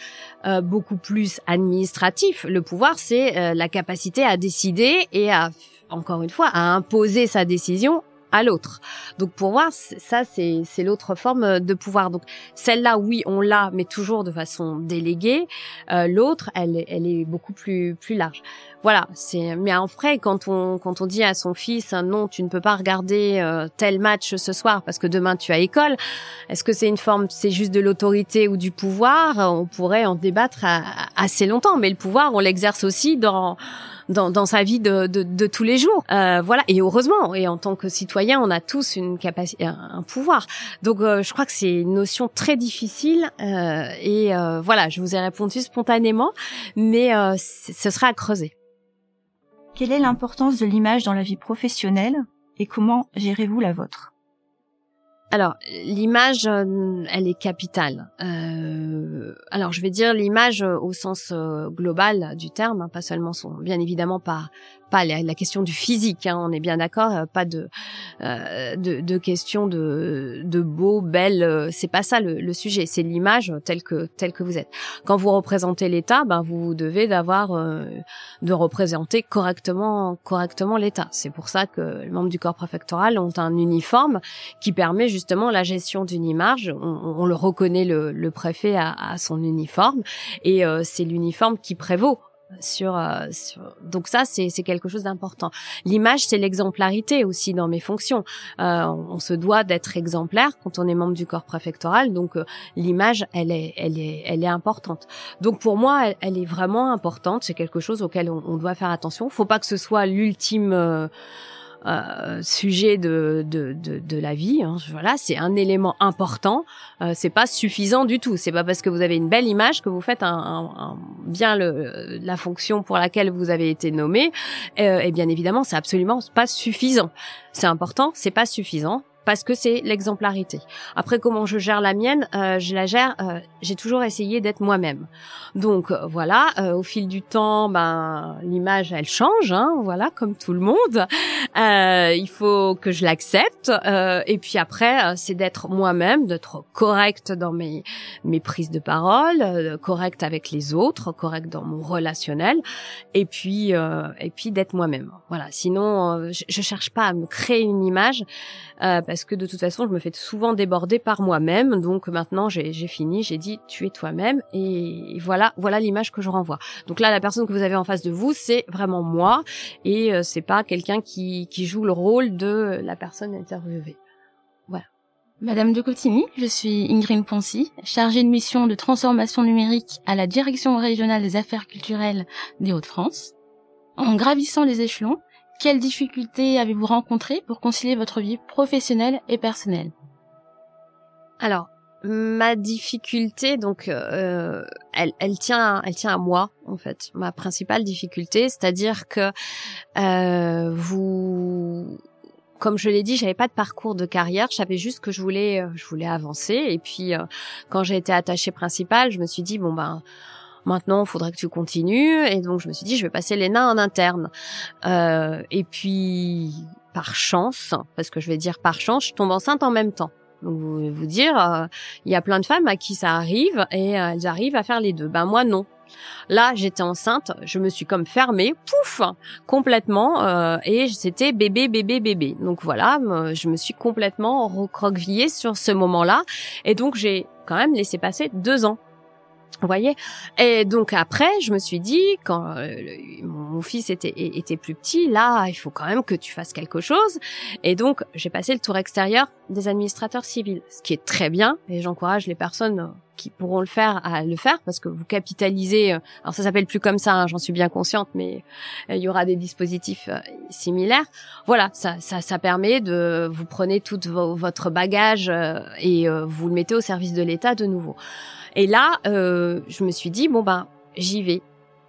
euh, beaucoup plus administratif. Le pouvoir, c'est euh, la capacité à décider et à, encore une fois, à imposer sa décision à l'autre. Donc pour moi, ça c'est l'autre forme de pouvoir. Donc celle-là, oui, on l'a, mais toujours de façon déléguée. l'autre, elle elle est beaucoup plus plus large voilà, c'est mais en vrai quand on quand on dit à son fils non, tu ne peux pas regarder euh, tel match ce soir parce que demain tu as école. Est-ce que c'est une forme c'est juste de l'autorité ou du pouvoir? On pourrait en débattre assez longtemps, mais le pouvoir on l'exerce aussi dans dans, dans sa vie de, de, de tous les jours. Euh, voilà, et heureusement, et en tant que citoyen, on a tous une capacité, un, pouvoir. Donc, euh, je crois que c'est une notion très difficile. Euh, et euh, voilà, je vous ai répondu spontanément, mais ce sera à creuser. Quelle est l'importance de l'image dans la vie professionnelle et comment gérez-vous la vôtre? Alors, l'image, euh, elle est capitale. Euh, alors, je vais dire l'image au sens euh, global du terme, hein, pas seulement son, bien évidemment pas pas la, question du physique, hein, on est bien d'accord, euh, pas de, euh, de, de question de, de beau, belle, euh, c'est pas ça le, le sujet, c'est l'image telle que telle que vous êtes. Quand vous représentez l'État, ben vous devez d'avoir euh, de représenter correctement correctement l'État. C'est pour ça que les membres du corps préfectoral ont un uniforme qui permet justement la gestion d'une image. On, on, le reconnaît le, le préfet à, à, son uniforme et c'est l'uniforme qui prévaut sur, euh, sur... donc ça c'est quelque chose d'important. L'image c'est l'exemplarité aussi dans mes fonctions. Euh, on se doit d'être exemplaire quand on est membre du corps préfectoral donc euh, l'image elle est elle est elle est importante. Donc pour moi elle, est vraiment importante. C'est quelque chose auquel on, on, doit faire attention. Faut pas que ce soit l'ultime euh, sujet de, de, de, de, la vie. Hein. Voilà, c'est un élément important. Euh, c'est pas suffisant du tout. C'est pas parce que vous avez une belle image que vous faites un, un, bien le, la fonction pour laquelle vous avez été nommé. Euh, et bien évidemment, c'est absolument pas suffisant. C'est important, c'est pas suffisant parce que c'est l'exemplarité. Après, comment je gère la mienne euh, Je la gère. Euh, j'ai toujours essayé d'être moi-même. Donc euh, voilà, euh, au fil du temps, ben l'image elle change, hein, voilà, comme tout le monde. Euh, il faut que je l'accepte. et puis après, c'est d'être moi-même, d'être correcte dans mes mes prises de parole, correcte avec les autres, correcte dans mon relationnel, et puis et puis d'être moi-même. Voilà. Sinon, je, je cherche pas à me créer une image parce que de toute façon, je me fais souvent déborder par moi-même. Donc maintenant, j'ai fini, j'ai dit, tu es toi-même, et voilà, voilà l'image que je renvoie. Donc là, la personne que vous avez en face de vous, c'est vraiment moi, et euh, c'est pas quelqu'un qui, qui joue le rôle de la personne interviewée. Voilà. Madame de Cotigny, je suis Ingrid Poncy, chargée de mission de transformation numérique à la Direction régionale des affaires culturelles des Hauts-de-France. En gravissant les échelons, quelles difficultés avez-vous rencontrées pour concilier votre vie professionnelle et personnelle? Alors, ma difficulté, donc, euh, elle, tient, à moi en fait. Ma principale difficulté, c'est-à-dire que euh, vous comme je l'ai dit, j'avais pas de parcours de carrière. Je savais juste que je voulais, euh, je voulais avancer. Et puis, quand j'ai été attachée principale, je me suis dit bon ben, Maintenant, il faudrait que tu continues. Et donc, je me suis dit, je vais passer l'ENA en interne. Euh, et puis, par chance, parce que je vais dire par chance, je tombe enceinte en même temps. Donc, vous, vous dire, euh, il y a plein de femmes à qui ça arrive et euh, elles arrivent à faire les deux. Ben moi, non. Là, j'étais enceinte, je me suis comme fermée, pouf, complètement, euh, et c'était bébé, bébé, bébé. Donc voilà, je me suis complètement recroquevillée sur ce moment-là, et donc j'ai quand même laissé passer deux ans vous voyez? Et donc après, je me suis dit, quand euh, mon fils était, était plus petit, là, il faut quand même que tu fasses quelque chose. Et donc, j'ai passé le tour extérieur des administrateurs civils, ce qui est très bien. Et j'encourage les personnes qui pourront le faire à le faire parce que vous capitalisez. Euh, alors ça s'appelle plus comme ça, hein, j'en suis bien consciente, mais euh, il y aura des dispositifs similaires. Voilà, ça, ça, ça permet de vous prenez tout votre bagage et vous le mettez au service de l'État de nouveau. Et là, euh, je me suis dit bon ben j'y vais.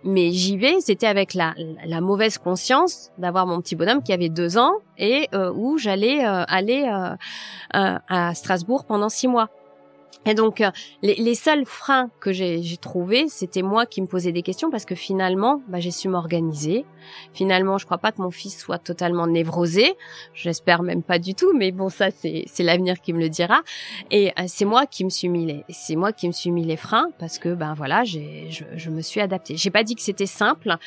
Mais j'y vais, c'était avec la, la, mauvaise conscience d'avoir mon petit bonhomme qui avait deux ans et euh, où j'allais euh, aller euh, à Strasbourg pendant six mois. Et donc, euh, les, les, seuls freins que j'ai trouvés, c'était moi qui me posais des questions parce que finalement, bah, j'ai su m'organiser. Finalement, je crois pas que mon fils soit totalement névrosé. J'espère même pas du tout, mais bon, ça, c'est l'avenir qui me le dira. Et euh, c'est moi qui me suis mis les, c'est moi qui me suis mis les freins parce que, ben voilà, j'ai, je, je, me suis adaptée. J'ai pas dit que c'était simple.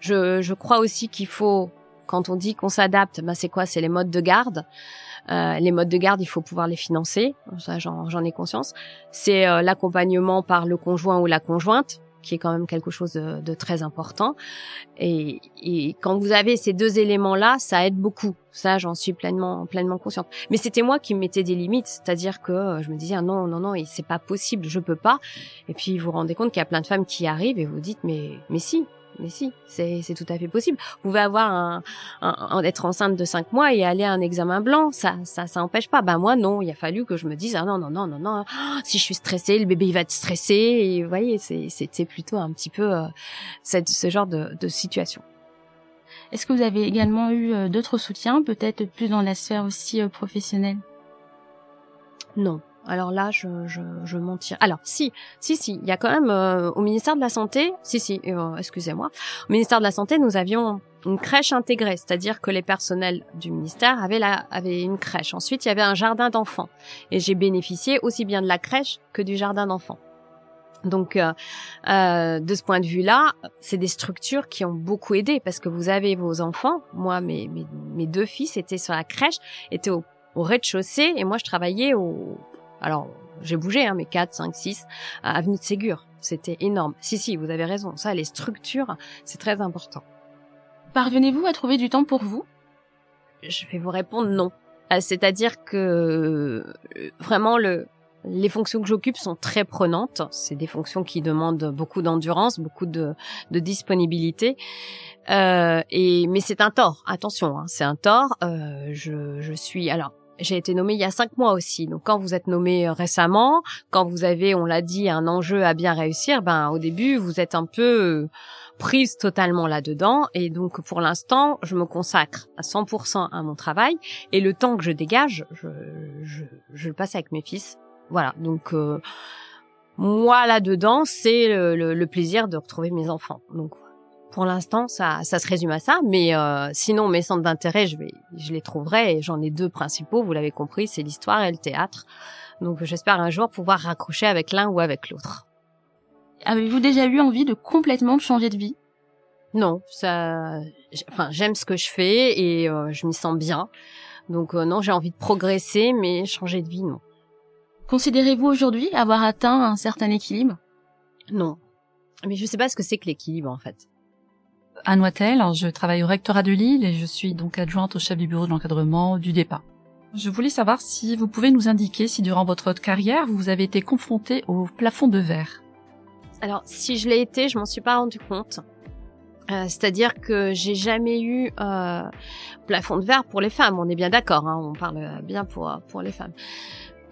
Je, je crois aussi qu'il faut, quand on dit qu'on s'adapte, ben c'est quoi? C'est les modes de garde. Euh, les modes de garde, il faut pouvoir les financer, ça j'en ai conscience. C'est euh, l'accompagnement par le conjoint ou la conjointe qui est quand même quelque chose de, très important. Et, quand vous avez ces deux éléments-là, ça aide beaucoup. Ça, j'en suis pleinement, pleinement consciente. Mais c'était moi qui me mettais des limites, c'est-à-dire que euh, je me disais ah non, non, non, c'est pas possible, je peux pas. Et puis vous vous rendez compte qu'il y a plein de femmes qui arrivent et vous dites mais, mais si, mais si, c'est tout à fait possible. Vous pouvez avoir un, un, être enceinte de cinq mois et aller à un examen blanc, ça, ça, ça empêche pas. Ben moi non, il a fallu que je me dise ah non non non non non, si je suis stressée, le bébé il va être stressé. Et vous voyez, c'était plutôt un petit peu euh, cette, ce genre de, de situation. Est-ce que vous avez également eu euh, d'autres soutiens, peut-être plus dans la sphère aussi euh, professionnelle? Non, alors là, je, je, je. Alors, si, si, si, il y a quand même euh, au ministère de la Santé, si, si, euh, excusez-moi, au ministère de la Santé, nous avions une crèche intégrée, c'est-à-dire que les personnels du ministère avaient, la, avaient une crèche. Ensuite, il y avait un jardin d'enfants. Et j'ai bénéficié aussi bien de la crèche que du jardin d'enfants. Donc, euh, de ce point de vue-là, c'est des structures qui ont beaucoup aidé parce que vous avez vos enfants. Moi, mes, mes, mes deux fils étaient sur la crèche, étaient au, au rez-de-chaussée et moi, je travaillais au, alors, j'ai bougé, hein, mais 4, 5, 6, à Avenue de Ségur. C'était énorme. Si, si, vous avez raison. Ça, les structures, c'est très important. Parvenez-vous à trouver du temps pour vous? Je vais vous répondre non. Euh, c'est-à-dire que euh, vraiment le, les fonctions que j'occupe sont très prenantes. C'est des fonctions qui demandent beaucoup d'endurance, beaucoup de, de disponibilité. Euh, et mais c'est un tort. Attention, hein, c'est un tort. Euh, je, je suis alors j'ai été nommée il y a cinq mois aussi. Donc quand vous êtes nommé euh, récemment, quand vous avez, on l'a dit, un enjeu à bien réussir, ben au début vous êtes un peu euh, prise totalement là-dedans. Et donc pour l'instant, je me consacre à 100% à mon travail et le temps que je dégage, je, je, je le passe avec mes fils. Voilà. Donc euh, moi là-dedans, c'est le, le, plaisir de retrouver mes enfants. Donc pour l'instant, ça, ça se résume à ça. Mais euh, sinon, mes centres d'intérêt, je vais, je les trouverai. Et j'en ai deux principaux. Vous l'avez compris, c'est l'histoire et le théâtre. Donc, j'espère un jour pouvoir raccrocher avec l'un ou avec l'autre. Avez-vous déjà eu envie de complètement changer de vie? Non, ça. Enfin, j'aime ce que je fais et euh, je m'y sens bien. Donc euh, non, j'ai envie de progresser, mais changer de vie, non. Considérez-vous aujourd'hui avoir atteint un certain équilibre? Non. Mais je sais pas ce que c'est que l'équilibre en fait. Anne Wattel, je travaille au rectorat de Lille et je suis donc adjointe au chef du bureau de l'encadrement du DEPA. Je voulais savoir si vous pouvez nous indiquer si durant votre carrière vous avez été confronté au plafond de verre. Alors si je l'ai été, je m'en suis pas rendu compte. Euh, C'est-à-dire que j'ai jamais eu euh, plafond de verre pour les femmes. On est bien d'accord, hein, on parle bien pour les femmes.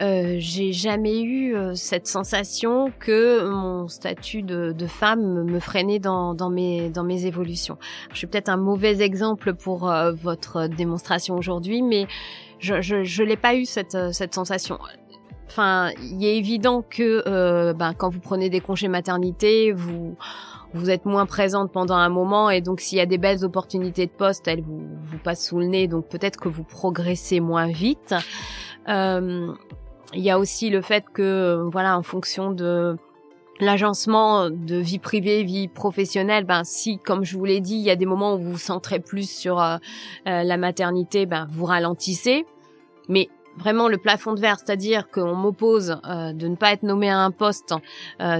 Euh, j'ai jamais eu euh, cette sensation que mon statut de, de femme me freinait dans, dans, mes, dans mes évolutions. Je suis peut-être un mauvais exemple pour euh, votre démonstration aujourd'hui, mais je, je, je pas eu cette, cette sensation. enfin, il est évident que euh, ben, quand vous prenez des congés maternité, vous vous êtes moins présente pendant un moment et donc s'il y a des belles opportunités de poste, elles vous, vous passent sous le nez, donc peut-être que vous progressez moins vite. Euh, il y a aussi le fait que, voilà, en fonction de l'agencement de vie privée, vie professionnelle, ben si, comme je vous l'ai dit, il y a des moments où vous vous centrez plus sur euh, euh, la maternité, ben vous ralentissez. Mais vraiment le plafond de verre, c'est-à-dire qu'on m'oppose euh, de ne pas être nommée à un poste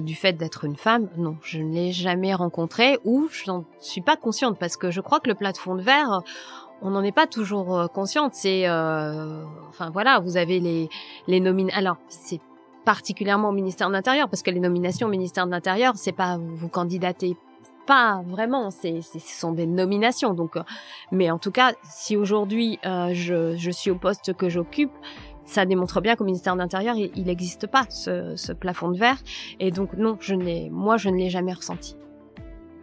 du fait d'être une femme, non, je ne l'ai jamais rencontré ou je n'en suis pas consciente parce que je crois que le plafond de verre, on n'en est pas toujours consciente. C'est, enfin voilà, vous avez les les nominations. Alors c'est particulièrement au ministère de l'Intérieur, parce que les nominations au ministère de l'Intérieur, c'est pas vous candidatez pas vraiment, c'est ce sont des nominations. Donc, euh, mais en tout cas, si aujourd'hui euh, je, je suis au poste que j'occupe, ça démontre bien qu'au ministère de l'Intérieur, il n'existe pas ce, ce, plafond de verre. Et donc non, je n'ai, moi, je ne l'ai jamais ressenti.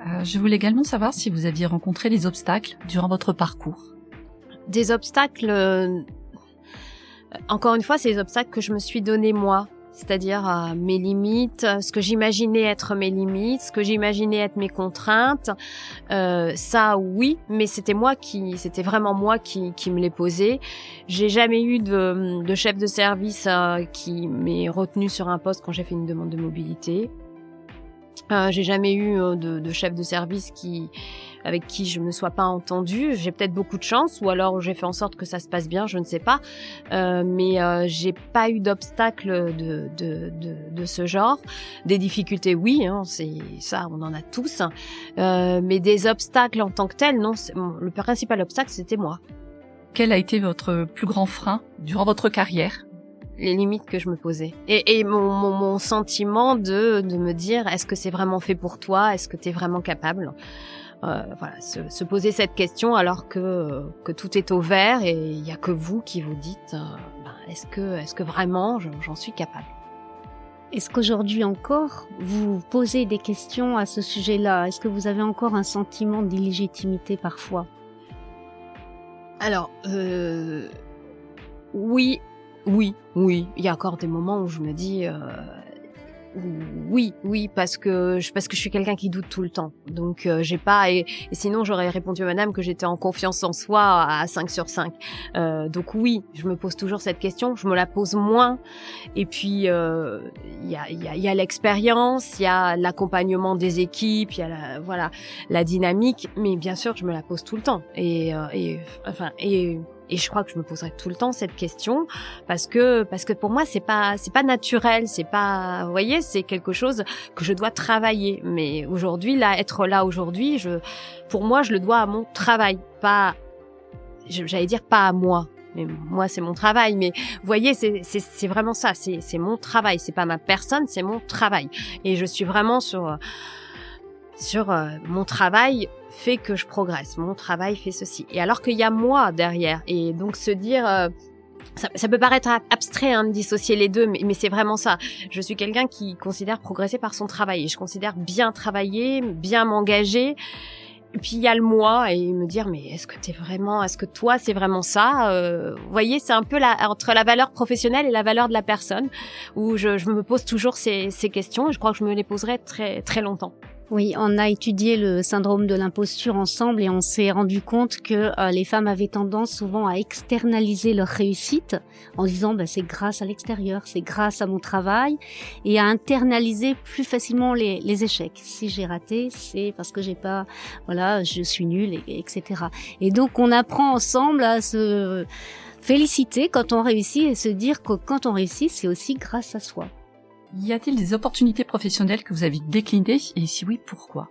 Euh, je voulais également savoir si vous aviez rencontré des obstacles durant votre parcours. Des obstacles. Euh, encore une fois, c'est des obstacles que je me suis donné moi c'est-à-dire euh, mes limites, ce que j'imaginais être mes limites, ce que j'imaginais être mes contraintes. Ça, oui, mais c'était moi qui, c'était vraiment moi qui, qui me les posais. J'ai jamais eu de, de chef de service qui m'ait retenu sur un poste quand j'ai fait une demande de mobilité. Euh, j'ai jamais eu euh, de, de, chef de service qui avec qui je ne sois pas entendue. J'ai peut-être beaucoup de chance, ou alors j'ai fait en sorte que ça se passe bien, je ne sais pas. Euh, mais euh, j'ai pas eu d'obstacle de, de, de, de, ce genre. Des difficultés, oui, hein, c'est ça, on en a tous. Euh, mais des obstacles en tant que tels, non. Le principal obstacle, c'était moi. Quel a été votre plus grand frein durant votre carrière? Les limites que je me posais. Et, et mon, mon, mon, sentiment de, de me dire, est-ce que c'est vraiment fait pour toi? Est-ce que tu es vraiment capable? Euh, voilà, se, se, poser cette question alors que, que tout est au vert et il n'y a que vous qui vous dites, euh, ben, est-ce que, est-ce que vraiment j'en suis capable? Est-ce qu'aujourd'hui encore, vous posez des questions à ce sujet-là? Est-ce que vous avez encore un sentiment d'illégitimité parfois? Alors, euh, oui oui, oui. Il y a encore des moments où je me dis, euh, oui, oui, parce que je, parce que je suis quelqu'un qui doute tout le temps. Donc euh, j'ai pas et, sinon j'aurais répondu à madame que j'étais en confiance en soi à 5 sur 5. Euh, donc oui, je me pose toujours cette question, je me la pose moins. Et puis euh, il y a il y a, y a l'expérience, il y a l'accompagnement des équipes, il y a la, voilà la dynamique, mais bien sûr je me la pose tout le temps. Et, euh, et enfin et et je crois que je me poserai tout le temps cette question parce que parce que pour moi c'est pas c'est pas naturel, c'est pas vous voyez, c'est quelque chose que je dois travailler. Mais aujourd'hui là être là aujourd'hui, je pour moi je le dois à mon travail, pas j'allais dire pas à moi. Mais moi, c'est mon travail. Mais vous voyez, c'est vraiment ça. C'est mon travail. C'est pas ma personne, c'est mon travail. Et je suis vraiment sur sur euh, mon travail fait que je progresse, mon travail fait ceci. Et alors qu'il y a moi derrière, et donc se dire, euh, ça, peut paraître abstrait hein, de dissocier les deux, mais, c'est vraiment ça. Je suis quelqu'un qui considère progresser par son travail, je considère bien travailler, bien m'engager. Et puis il y a le moi et me dire mais est-ce que t'es vraiment, est-ce que toi c'est vraiment ça euh, Vous voyez, c'est un peu la, entre la valeur professionnelle et la valeur de la personne où je, je me pose toujours ces, ces questions et je crois que je me les poserai très très longtemps. Oui, on a étudié le syndrome de l'imposture ensemble et on s'est rendu compte que euh, les femmes avaient tendance souvent à externaliser leur réussite en disant bah, c'est grâce à l'extérieur, c'est grâce à mon travail et à internaliser plus facilement les, échecs. Si j'ai raté, c'est parce que j'ai pas, voilà, je suis nulle, et, etc. Et donc on apprend ensemble à se féliciter quand on réussit et se dire que quand on réussit, c'est aussi grâce à soi. Y a-t-il des opportunités professionnelles que vous avez déclinées et si oui, pourquoi?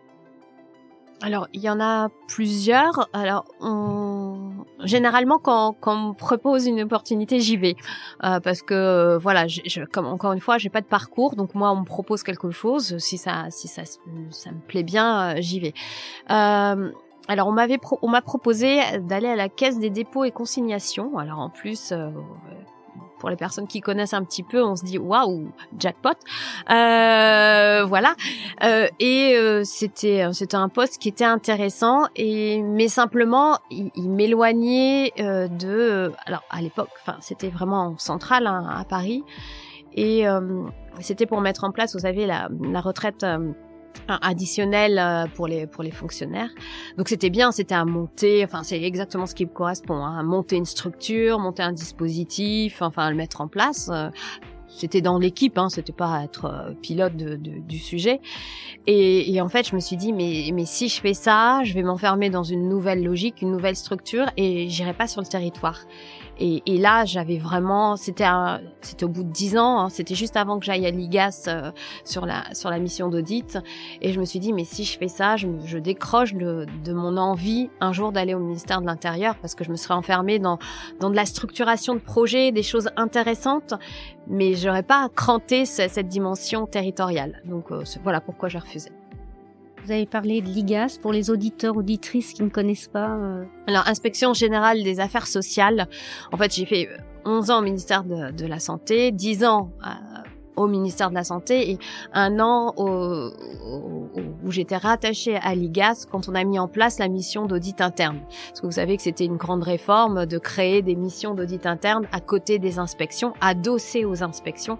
Alors, il y en a plusieurs. Alors, on... généralement, quand, quand on me propose une opportunité, j'y vais euh, parce que voilà, je, comme encore une fois, j'ai pas de parcours, donc moi, on me propose quelque chose. Si ça, si ça, ça me plaît bien, euh, j'y vais. Euh, alors, on m'avait, on m'a proposé d'aller à la caisse des dépôts et consignations. Alors, en plus, euh, pour les personnes qui connaissent un petit peu, on se dit waouh, jackpot. Euh, voilà. Euh, et euh, c'était euh, c'était un poste qui était intéressant et mais simplement il, m'éloignait de alors à l'époque, enfin c'était vraiment central hein, à Paris Et c'était pour mettre en place, vous savez, la, la retraite additionnelle pour les pour les fonctionnaires. Donc c'était bien, c'était à monter, enfin c'est exactement ce qui me correspond, hein, à monter une structure, monter un dispositif, enfin le mettre en place c'était dans l'équipe, hein, c'était pas être euh, pilote de, du sujet. Et, et, en fait, je me suis dit, mais, mais si je fais ça, je vais m'enfermer dans une nouvelle logique, une nouvelle structure, et j'irai pas sur le territoire. Et, et là, j'avais vraiment, c'était c'était au bout de dix ans, hein, c'était juste avant que j'aille à l'IGAS euh, sur la sur la mission d'audit, et je me suis dit mais si je fais ça, je, je décroche de, de mon envie un jour d'aller au ministère de l'Intérieur parce que je me serais enfermée dans dans de la structuration de projets, des choses intéressantes, mais j'aurais pas cranté cette dimension territoriale. Donc euh, voilà pourquoi j'ai refusé. Vous avez parlé de l'IGAS pour les auditeurs, auditrices qui ne connaissent pas. Euh... Alors, inspection générale des affaires sociales. En fait, j'ai fait 11 ans au ministère de, la Santé, 10 ans euh, au ministère de la Santé et un an où j'étais rattachée à l'IGAS quand on a mis en place la mission d'audit interne. Parce que vous savez que c'était une grande réforme de créer des missions d'audit interne à côté des inspections, adossées aux inspections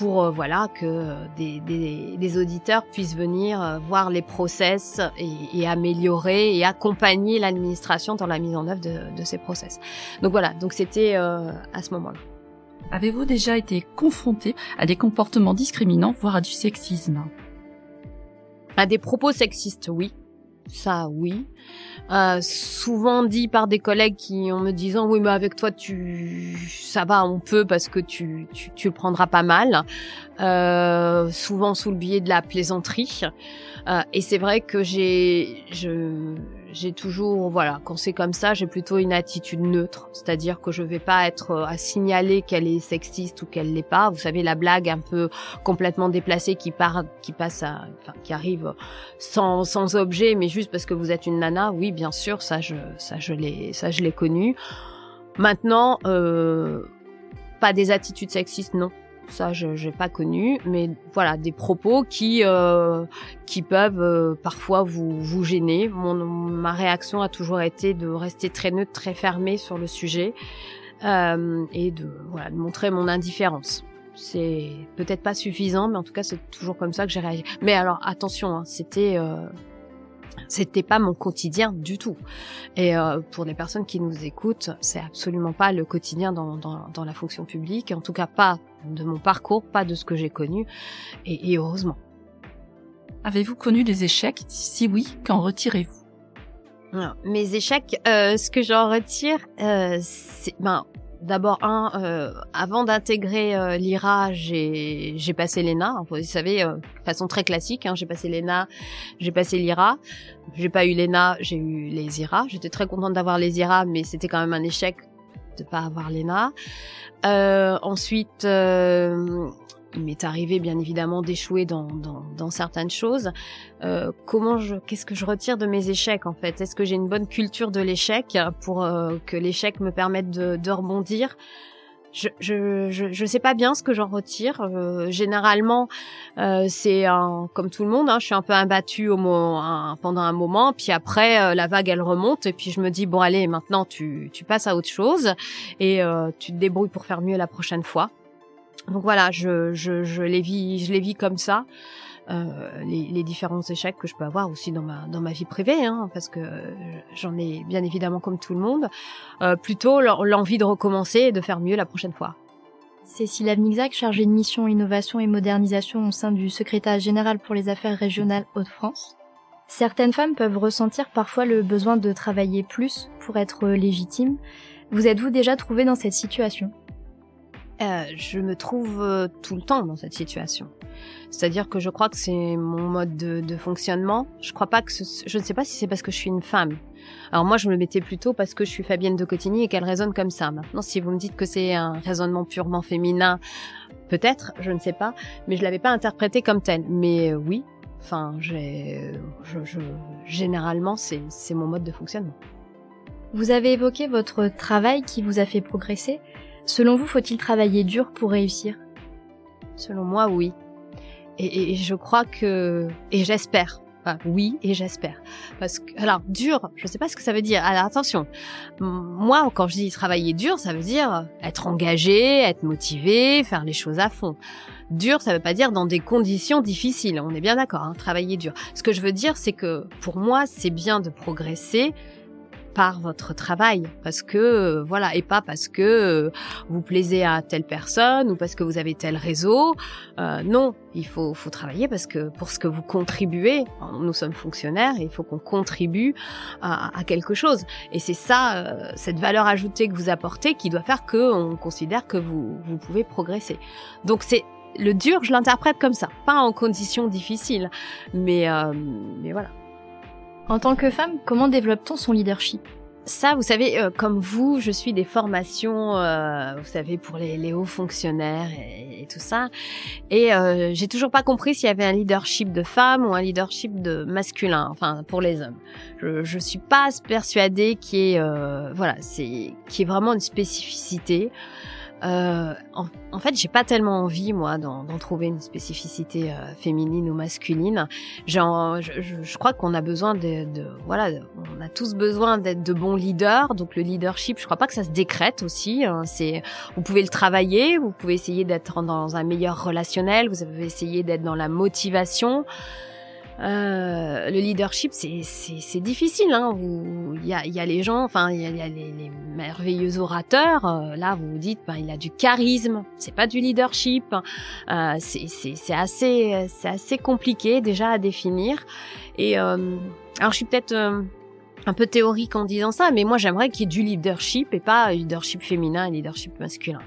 pour euh, voilà que des, des, des, auditeurs puissent venir euh, voir les process et, et améliorer et accompagner l'administration dans la mise en œuvre de, de ces process. Donc voilà, donc c'était euh, à ce moment-là. Avez-vous déjà été confronté à des comportements discriminants, voire à du sexisme? À des propos sexistes, oui. Ça, oui. Euh, souvent dit par des collègues qui en me disant oui mais avec toi tu ça va on peut parce que tu tu, tu le prendras pas mal euh, souvent sous le biais de la plaisanterie euh, et c'est vrai que j'ai je j'ai toujours, voilà, quand c'est comme ça, j'ai plutôt une attitude neutre, c'est-à-dire que je vais pas être euh, à signaler qu'elle est sexiste ou qu'elle l'est pas. Vous savez, la blague un peu complètement déplacée qui part, qui passe à, enfin, qui arrive sans, sans objet, mais juste parce que vous êtes une nana. Oui, bien sûr, ça, je, ça, je l'ai, ça, je l'ai connu. Maintenant, euh, pas des attitudes sexistes, non ça je n'ai pas connu, mais voilà des propos qui euh, qui peuvent euh, parfois vous vous gêner. Mon, ma réaction a toujours été de rester très neutre, très fermée sur le sujet euh, et de voilà de montrer mon indifférence. C'est peut-être pas suffisant, mais en tout cas c'est toujours comme ça que j'ai réagi. Mais alors attention, hein, c'était euh, c'était pas mon quotidien du tout. Et euh, pour les personnes qui nous écoutent, c'est absolument pas le quotidien dans, dans, dans, la fonction publique, en tout cas pas de mon parcours, pas de ce que j'ai connu, et, et heureusement. Avez-vous connu des échecs? Si oui, qu'en retirez-vous? Mes échecs, euh, ce que j'en retire, euh, c'est ben D'abord, un, euh, avant d'intégrer euh, l'IRA, j'ai, j'ai passé l'ENA. Vous savez, euh, façon très classique, hein, j'ai passé l'ENA, j'ai passé l'IRA. J'ai pas eu l'ENA, j'ai eu les IRA. J'étais très contente d'avoir les IRA, mais c'était quand même un échec de pas avoir l'ENA. Euh, ensuite, euh, il m'est arrivé bien évidemment d'échouer dans, certaines choses. Euh, comment je, qu'est-ce que je retire de mes échecs en fait? Est-ce que j'ai une bonne culture de l'échec pour que l'échec me permette de rebondir? Je, je, je, sais pas bien ce que j'en retire. Euh, généralement, euh, c'est comme tout le monde. Hein, je suis un peu imbattue au un, pendant un moment, puis après euh, la vague elle remonte et puis je me dis bon allez maintenant tu, tu passes à autre chose et euh, tu te débrouilles pour faire mieux la prochaine fois. Donc voilà, je, je, je les vis, je les vis comme ça. Euh, les, différents échecs que je peux avoir aussi dans ma dans ma vie privée, hein, parce que j'en ai bien évidemment comme tout le monde. Euh, plutôt l'envie de recommencer et de faire mieux la prochaine fois. Cécile Avnigzac, chargée de mission innovation et modernisation au sein du secrétariat général pour les affaires régionales Hauts-de-France. Certaines femmes peuvent ressentir parfois le besoin de travailler plus pour être légitimes. Vous êtes-vous déjà trouvée dans cette situation? Euh, je me trouve euh, tout le temps dans cette situation. C'est-à-dire que je crois que c'est mon mode de, fonctionnement. Je ne sais pas si c'est parce que je suis une femme. Alors moi, je me mettais plutôt parce que je suis Fabienne de Cotigny et qu'elle raisonne comme ça. Maintenant, si vous me dites que c'est un raisonnement purement féminin, peut-être, je ne sais pas, mais je l'avais pas interprété comme tel. Mais euh, oui, enfin, j'ai, je, je, généralement, c'est mon mode de fonctionnement. Vous avez évoqué votre travail qui vous a fait progresser. Selon vous, faut-il travailler dur pour réussir? Selon moi, oui. Et, et, je crois que, et j'espère oui, et j'espère. Parce que, alors, dur, je sais pas ce que ça veut dire. Alors, attention. Moi, quand je dis travailler dur, ça veut dire être engagé, être motivé, faire les choses à fond. Dur, ça veut pas dire dans des conditions difficiles. On est bien d'accord, hein, travailler dur. Ce que je veux dire, c'est que pour moi, c'est bien de progresser, par votre travail parce que euh, voilà et pas parce que euh, vous plaisez à telle personne ou parce que vous avez tel réseau. Euh, non il faut faut travailler parce que pour ce que vous contribuez nous sommes fonctionnaires et il faut qu'on contribue à, à, quelque chose. Et c'est ça euh, cette valeur ajoutée que vous apportez qui doit faire que on considère que vous vous pouvez progresser. Donc c'est le dur, je l'interprète comme ça, pas en conditions difficiles, mais mais voilà. En tant que femme, comment développe-t-on son leadership? Ça, vous savez, euh, comme vous, je suis des formations, euh, vous savez, pour les, les hauts fonctionnaires et, tout ça. Et euh, j'ai toujours pas compris s'il y avait un leadership de femme ou un leadership de masculin, enfin pour les hommes. Je, je suis pas persuadée qu'il y ait, euh, voilà, c'est, qui est vraiment une spécificité. Euh, en, en, fait, j'ai pas tellement envie, moi, d'en trouver une spécificité euh, féminine ou masculine. Genre, je, je, je crois qu'on a besoin de, de, voilà, on a tous besoin d'être de bons leaders. Donc le leadership, je crois pas que ça se décrète aussi. Hein. C'est, vous pouvez le travailler, vous pouvez essayer d'être dans un meilleur relationnel, vous pouvez essayer d'être dans la motivation. Euh, le leadership, c'est difficile. Hein. Il y, a, y a les gens, enfin, il y a, y a les, les, merveilleux orateurs. Euh, là, vous vous dites, ben, il a du charisme. C'est pas du leadership. Euh, c'est assez, c'est assez compliqué déjà à définir. Et euh, alors, je suis peut-être un peu théorique en disant ça, mais moi j'aimerais qu'il y ait du leadership et pas leadership féminin et leadership masculin,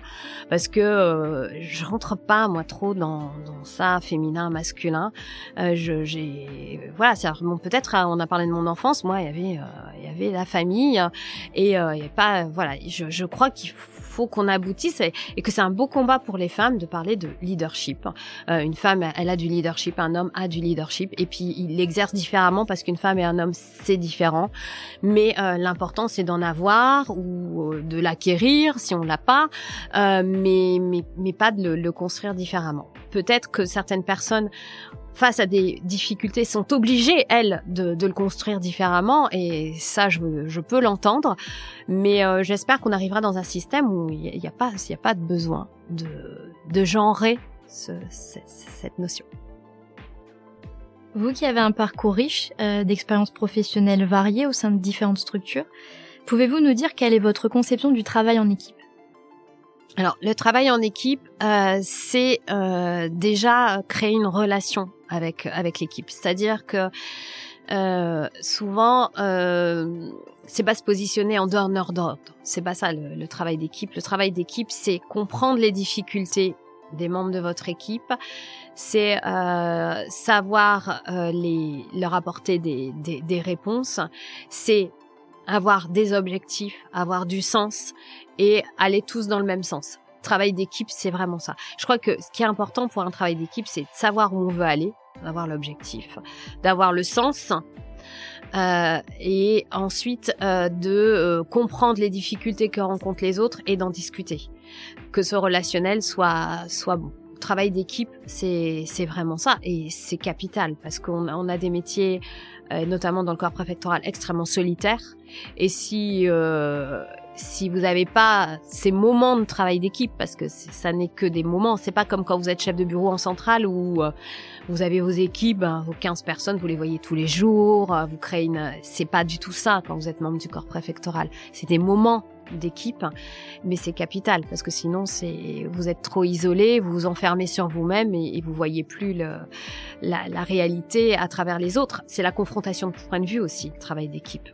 parce que euh, je rentre pas moi trop dans, dans ça féminin masculin. Euh, je, j'ai voilà, ça peut-être. On a parlé de mon enfance, moi il y avait euh, il y avait la famille et euh, pas voilà. Je, je crois qu'il faut faut qu'on aboutisse et, que c'est un beau combat pour les femmes de parler de leadership. Euh, une femme, elle a du leadership, un homme a du leadership et puis il l'exerce différemment parce qu'une femme et un homme, c'est différent. Mais euh, l'important, c'est d'en avoir ou euh, de l'acquérir si on l'a pas, euh, mais, mais, mais pas de le, le construire différemment. Peut-être que certaines personnes face à des difficultés, sont obligées, elles, de, de le construire différemment. Et ça, je, je peux l'entendre. Mais euh, j'espère qu'on arrivera dans un système où il n'y a, a, pas, il y a pas de besoin de, de genrer ce, cette, cette notion. Vous qui avez un parcours riche euh, d'expériences professionnelles variées au sein de différentes structures, pouvez-vous nous dire quelle est votre conception du travail en équipe? Alors, le travail en équipe, euh, c'est euh, déjà créer une relation avec avec l'équipe. C'est-à-dire que euh, souvent, euh, c'est pas se positionner en donneur d'ordre. C'est pas ça le, travail d'équipe. Le travail d'équipe, c'est comprendre les difficultés des membres de votre équipe, c'est euh, savoir euh, leur apporter des, des, des réponses, c'est avoir des objectifs, avoir du sens et aller tous dans le même sens. Travail d'équipe, c'est vraiment ça. Je crois que ce qui est important pour un travail d'équipe, c'est de savoir où on veut aller, d'avoir l'objectif, d'avoir le sens, euh, et ensuite euh, de euh, comprendre les difficultés que rencontrent les autres et d'en discuter. Que ce relationnel soit soit bon. Travail d'équipe, c'est vraiment ça et c'est capital parce qu'on on a des métiers, euh, notamment dans le corps préfectoral, extrêmement solitaires. Et si euh, si vous n'avez pas ces moments de travail d'équipe, parce que ça n'est que des moments, c'est pas comme quand vous êtes chef de bureau en centrale où euh, vous avez vos équipes, hein, vos 15 personnes, vous les voyez tous les jours, euh, vous créez une... C'est pas du tout ça quand vous êtes membre du corps préfectoral. C'est des moments d'équipe, mais c'est capital parce que sinon c'est vous êtes trop isolé, vous vous enfermez sur vous-même et, et, vous voyez plus le, la, la réalité à travers les autres. C'est la confrontation de point de vue aussi, le travail d'équipe.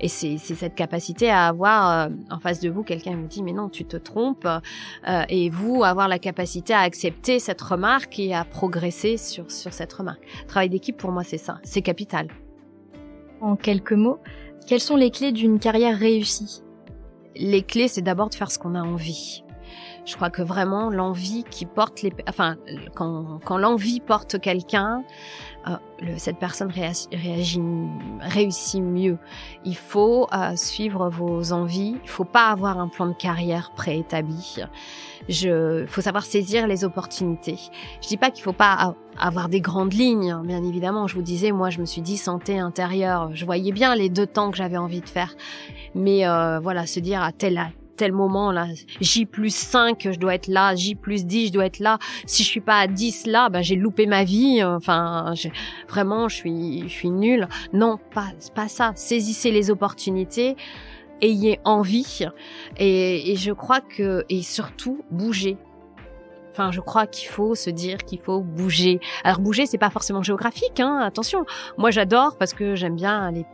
Et c'est cette capacité à avoir euh, en face de vous quelqu'un qui vous dit mais non tu te trompes euh, et vous avoir la capacité à accepter cette remarque et à progresser sur sur cette remarque. Travail d'équipe pour moi c'est ça, c'est capital. En quelques mots, quelles sont les clés d'une carrière réussie? Les clés c'est d'abord de faire ce qu'on a envie. Je crois que vraiment l'envie qui porte les, enfin, quand, quand l'envie porte quelqu'un, euh, le, cette personne réagit, réussit mieux. Il faut euh, suivre vos envies. Il faut pas avoir un plan de carrière préétabli. Je, faut savoir saisir les opportunités. Je dis pas qu'il faut pas avoir des grandes lignes, hein, bien évidemment. Je vous disais, moi, je me suis dit santé intérieure. Je voyais bien les deux temps que j'avais envie de faire. Mais euh, voilà, se dire à tel tel moment là, J plus 5, je dois être là, J plus 10, je dois être là. Si je suis pas à 10 là, ben j'ai loupé ma vie. Enfin, vraiment, je suis, je suis nulle. Non, pas, pas ça. Saisissez les opportunités, ayez envie, et, et je crois que, et surtout, bougez. Enfin, je crois qu'il faut se dire qu'il faut bouger. Alors bouger, c'est pas forcément géographique, hein. Attention. Moi, j'adore parce que j'aime bien aller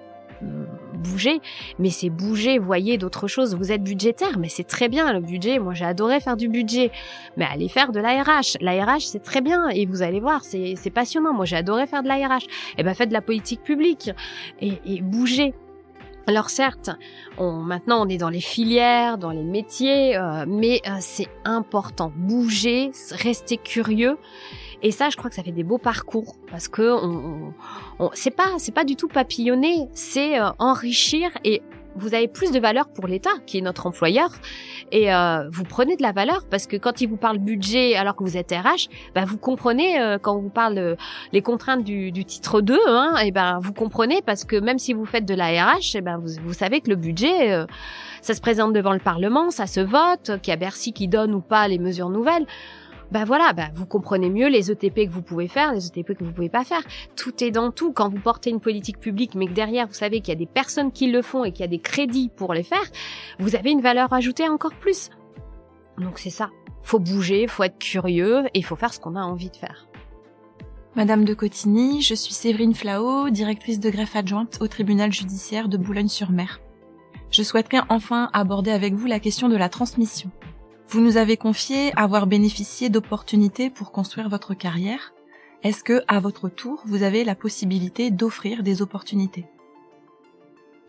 bouger, mais c'est bouger, voyez d'autres choses. Vous êtes budgétaire, mais c'est très bien le budget. Moi, j'ai adoré faire du budget, mais allez faire de l'ARH. L'ARH, c'est très bien et vous allez voir, c'est passionnant. Moi, j'ai adoré faire de l'ARH. Et eh ben, faites de la politique publique et, et bougez. Alors certes, on, maintenant on est dans les filières, dans les métiers, euh, mais euh, c'est important. Bouger, rester curieux. Et ça, je crois que ça fait des beaux parcours parce que on, on, c'est pas c'est pas du tout papillonner, c'est euh, enrichir et vous avez plus de valeur pour l'État, qui est notre employeur, et euh, vous prenez de la valeur parce que quand il vous parle budget alors que vous êtes RH, bah vous comprenez euh, quand on vous parle les contraintes du, du titre 2, hein, et ben vous comprenez parce que même si vous faites de la RH, et ben vous, vous savez que le budget, ça se présente devant le Parlement, ça se vote, qu'il y a Bercy qui donne ou pas les mesures nouvelles bah voilà, bah vous comprenez mieux les ETP que vous pouvez faire, les ETP que vous pouvez pas faire. Tout est dans tout. Quand vous portez une politique publique, mais que derrière vous savez qu'il y a des personnes qui le font et qu'il y a des crédits pour les faire, vous avez une valeur ajoutée encore plus. Donc c'est ça. Faut bouger, faut être curieux et faut faire ce qu'on a envie de faire. Madame de Cotigny, je suis Séverine Flao, directrice de greffe adjointe au tribunal judiciaire de Boulogne-sur-Mer. Je souhaiterais enfin aborder avec vous la question de la transmission. Vous nous avez confié avoir bénéficié d'opportunités pour construire votre carrière. Est-ce que, à votre tour, vous avez la possibilité d'offrir des opportunités?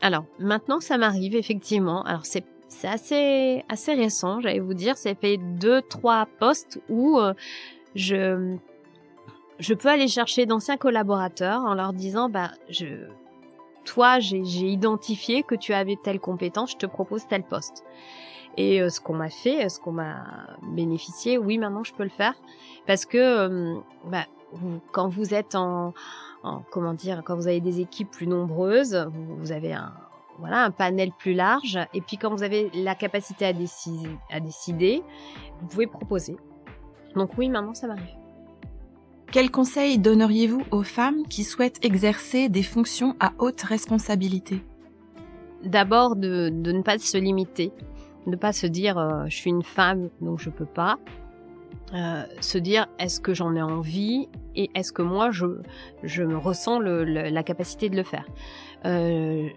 Alors, maintenant, ça m'arrive effectivement. Alors, c'est c'est assez assez récent, j'allais vous dire. Ça fait deux trois postes où euh, je je peux aller chercher d'anciens collaborateurs en leur disant bah je toi j'ai identifié que tu avais telle compétence, je te propose tel poste. Et euh, ce qu'on m'a fait, ce qu'on m'a bénéficié, oui, maintenant je peux le faire parce que euh, bah, quand vous êtes en, en, comment dire, quand vous avez des équipes plus nombreuses, vous, vous, avez un voilà un panel plus large et puis quand vous avez la capacité à décider, à décider, vous pouvez proposer. Donc oui, maintenant ça m'arrive. Quels conseils donneriez-vous aux femmes qui souhaitent exercer des fonctions à haute responsabilité? D'abord de, de ne pas se limiter ne pas se dire euh, je suis une femme donc je peux pas. Euh, se dire est-ce que j'en ai envie et est-ce que moi je, je me ressens le, la capacité de le faire? Euh,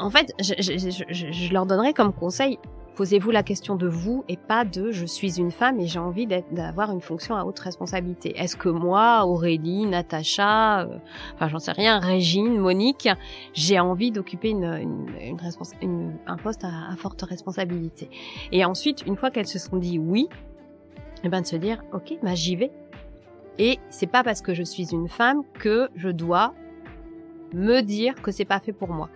en fait, je, je, je, leur donnerais comme conseil Posez-vous la question de vous et pas de je suis une femme et j'ai envie d'avoir une fonction à haute responsabilité. Est-ce que moi, Aurélie, Natacha, euh, enfin j'en sais rien, Régine, Monique, j'ai envie d'occuper une, une, une, un poste à, forte responsabilité? Et ensuite, une fois qu'elles se sont dit oui, et eh ben de se dire ok, bah j'y vais. Et c'est pas parce que je suis une femme que je dois me dire que c'est pas fait pour moi.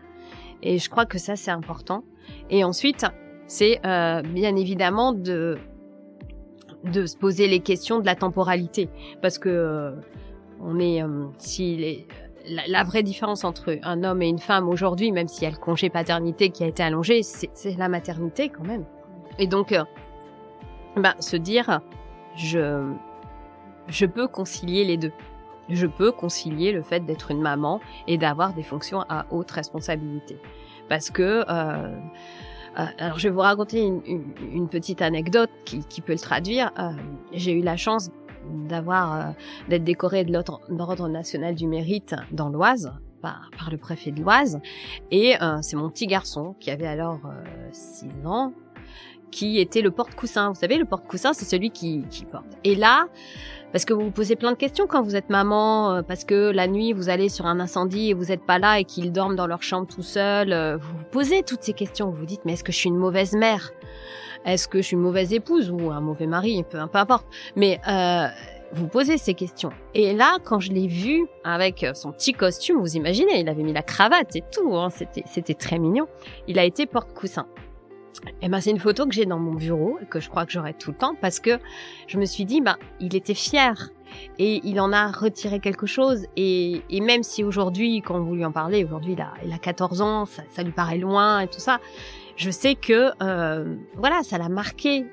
Et je crois que ça c'est important. Et ensuite, c'est euh, bien évidemment de de se poser les questions de la temporalité. Parce que euh, on est euh, si les, la, vraie différence entre un homme et une femme aujourd'hui même s'il y a le congé paternité qui a été allongé c'est la maternité quand même. Et donc ben se dire je je peux concilier les deux. Je peux concilier le fait d'être une maman et d'avoir des fonctions à haute responsabilité. Parce que euh, euh, alors je vais vous raconter une, une, petite anecdote qui, qui, peut le traduire. Euh, j'ai eu la chance d'avoir euh, d'être décorée de l'ordre national du mérite dans l'Oise par, par, le préfet de l'Oise et euh, c'est mon petit garçon qui avait alors 6 ans qui était le porte-coussin. Vous savez, le porte-coussin, c'est celui qui, porte. Et là, parce que vous vous posez plein de questions quand vous êtes maman, euh, parce que la nuit vous allez sur un incendie et vous n'êtes pas là et qu'ils dorment dans leur chambre tout seuls. Euh, vous vous posez toutes ces questions. Vous vous dites mais est-ce que je suis une mauvaise mère? Est-ce que je suis une mauvaise épouse ou un mauvais mari, peu, peu importe. Mais euh, vous posez ces questions. Et là, quand je l'ai vu avec son petit costume, vous imaginez, il avait mis la cravate et tout, hein, c'était c'était très mignon. Il a été porte-coussin. Et ben c'est une photo que j'ai dans mon bureau et que je crois que j'aurai tout le temps parce que je me suis dit ben il était fier et il en a retiré quelque chose et, même si aujourd'hui quand vous lui en parlez aujourd'hui il a a 14 ans ça, lui paraît loin et tout ça je sais que euh, voilà, ça l'a marqué,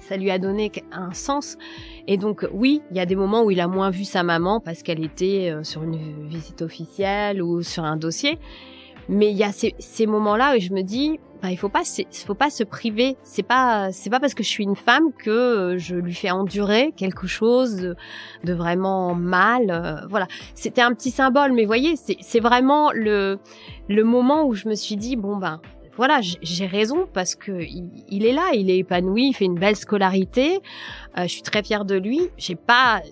ça, lui a donné un sens. Et donc oui, il y a des moments où il a moins vu sa maman parce qu'elle était euh, sur une visite officielle ou sur un dossier. Mais il y a ces, ces moments-là où je me dis, bah, il faut pas, faut pas se priver. C'est pas, c'est pas parce que je suis une femme que euh, je lui fais endurer quelque chose de, de vraiment mal. Euh, voilà, c'était un petit symbole, mais voyez, c'est vraiment le le moment où je me suis dit bon ben voilà, j'ai raison parce que il, est là, il est épanoui, il fait une belle scolarité. Euh, je suis très fière de lui. J'ai pas,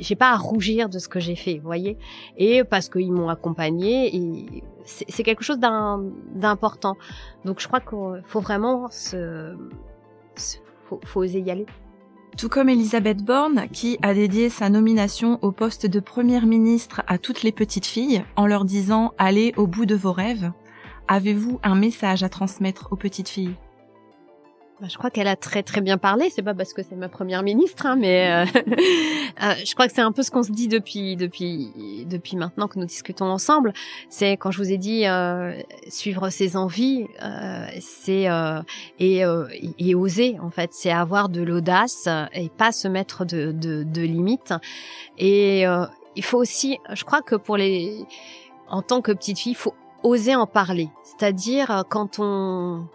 j'ai pas à rougir de ce que j'ai fait, voyez. Et parce qu'ils m'ont accompagné, et c'est quelque chose d'important. Donc je crois qu'il faut vraiment se, faut, faut oser y aller. Tout comme Elisabeth Borne, qui a dédié sa nomination au poste de première ministre à toutes les petites filles en leur disant allez au bout de vos rêves. Avez-vous un message à transmettre aux petites filles? Je crois qu'elle a très très bien parlé. C'est pas parce que c'est ma première ministre, hein, mais euh, *laughs* euh, je crois que c'est un peu ce qu'on se dit depuis depuis depuis maintenant que nous discutons ensemble. C'est quand je vous ai dit euh, suivre ses envies, euh, c'est et, et oser en fait, c'est avoir de l'audace et pas se mettre de de, de limites. Et il faut aussi, je crois que pour les en tant que petite fille, il faut oser en parler. C'est-à-dire euh, quand on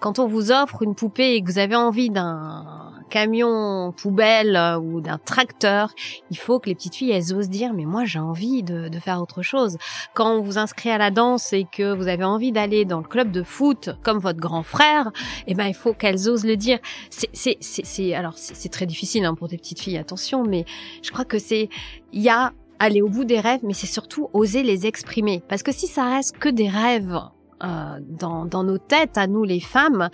quand on vous offre une poupée et que vous avez envie d'un camion poubelle euh, ou d'un tracteur, il faut que les petites filles elles osent dire mais moi j'ai envie de, de, faire autre chose. Quand on vous inscrit à la danse et que vous avez envie d'aller dans le club de foot comme votre grand frère, eh ben il faut qu'elles osent le dire. C'est c'est c'est alors c'est très difficile hein, pour des petites filles attention, mais je crois que c'est il y a aller au bout des rêves, mais c'est surtout oser les exprimer. Parce que si ça reste que des rêves euh, dans, dans, nos têtes, à nous les femmes,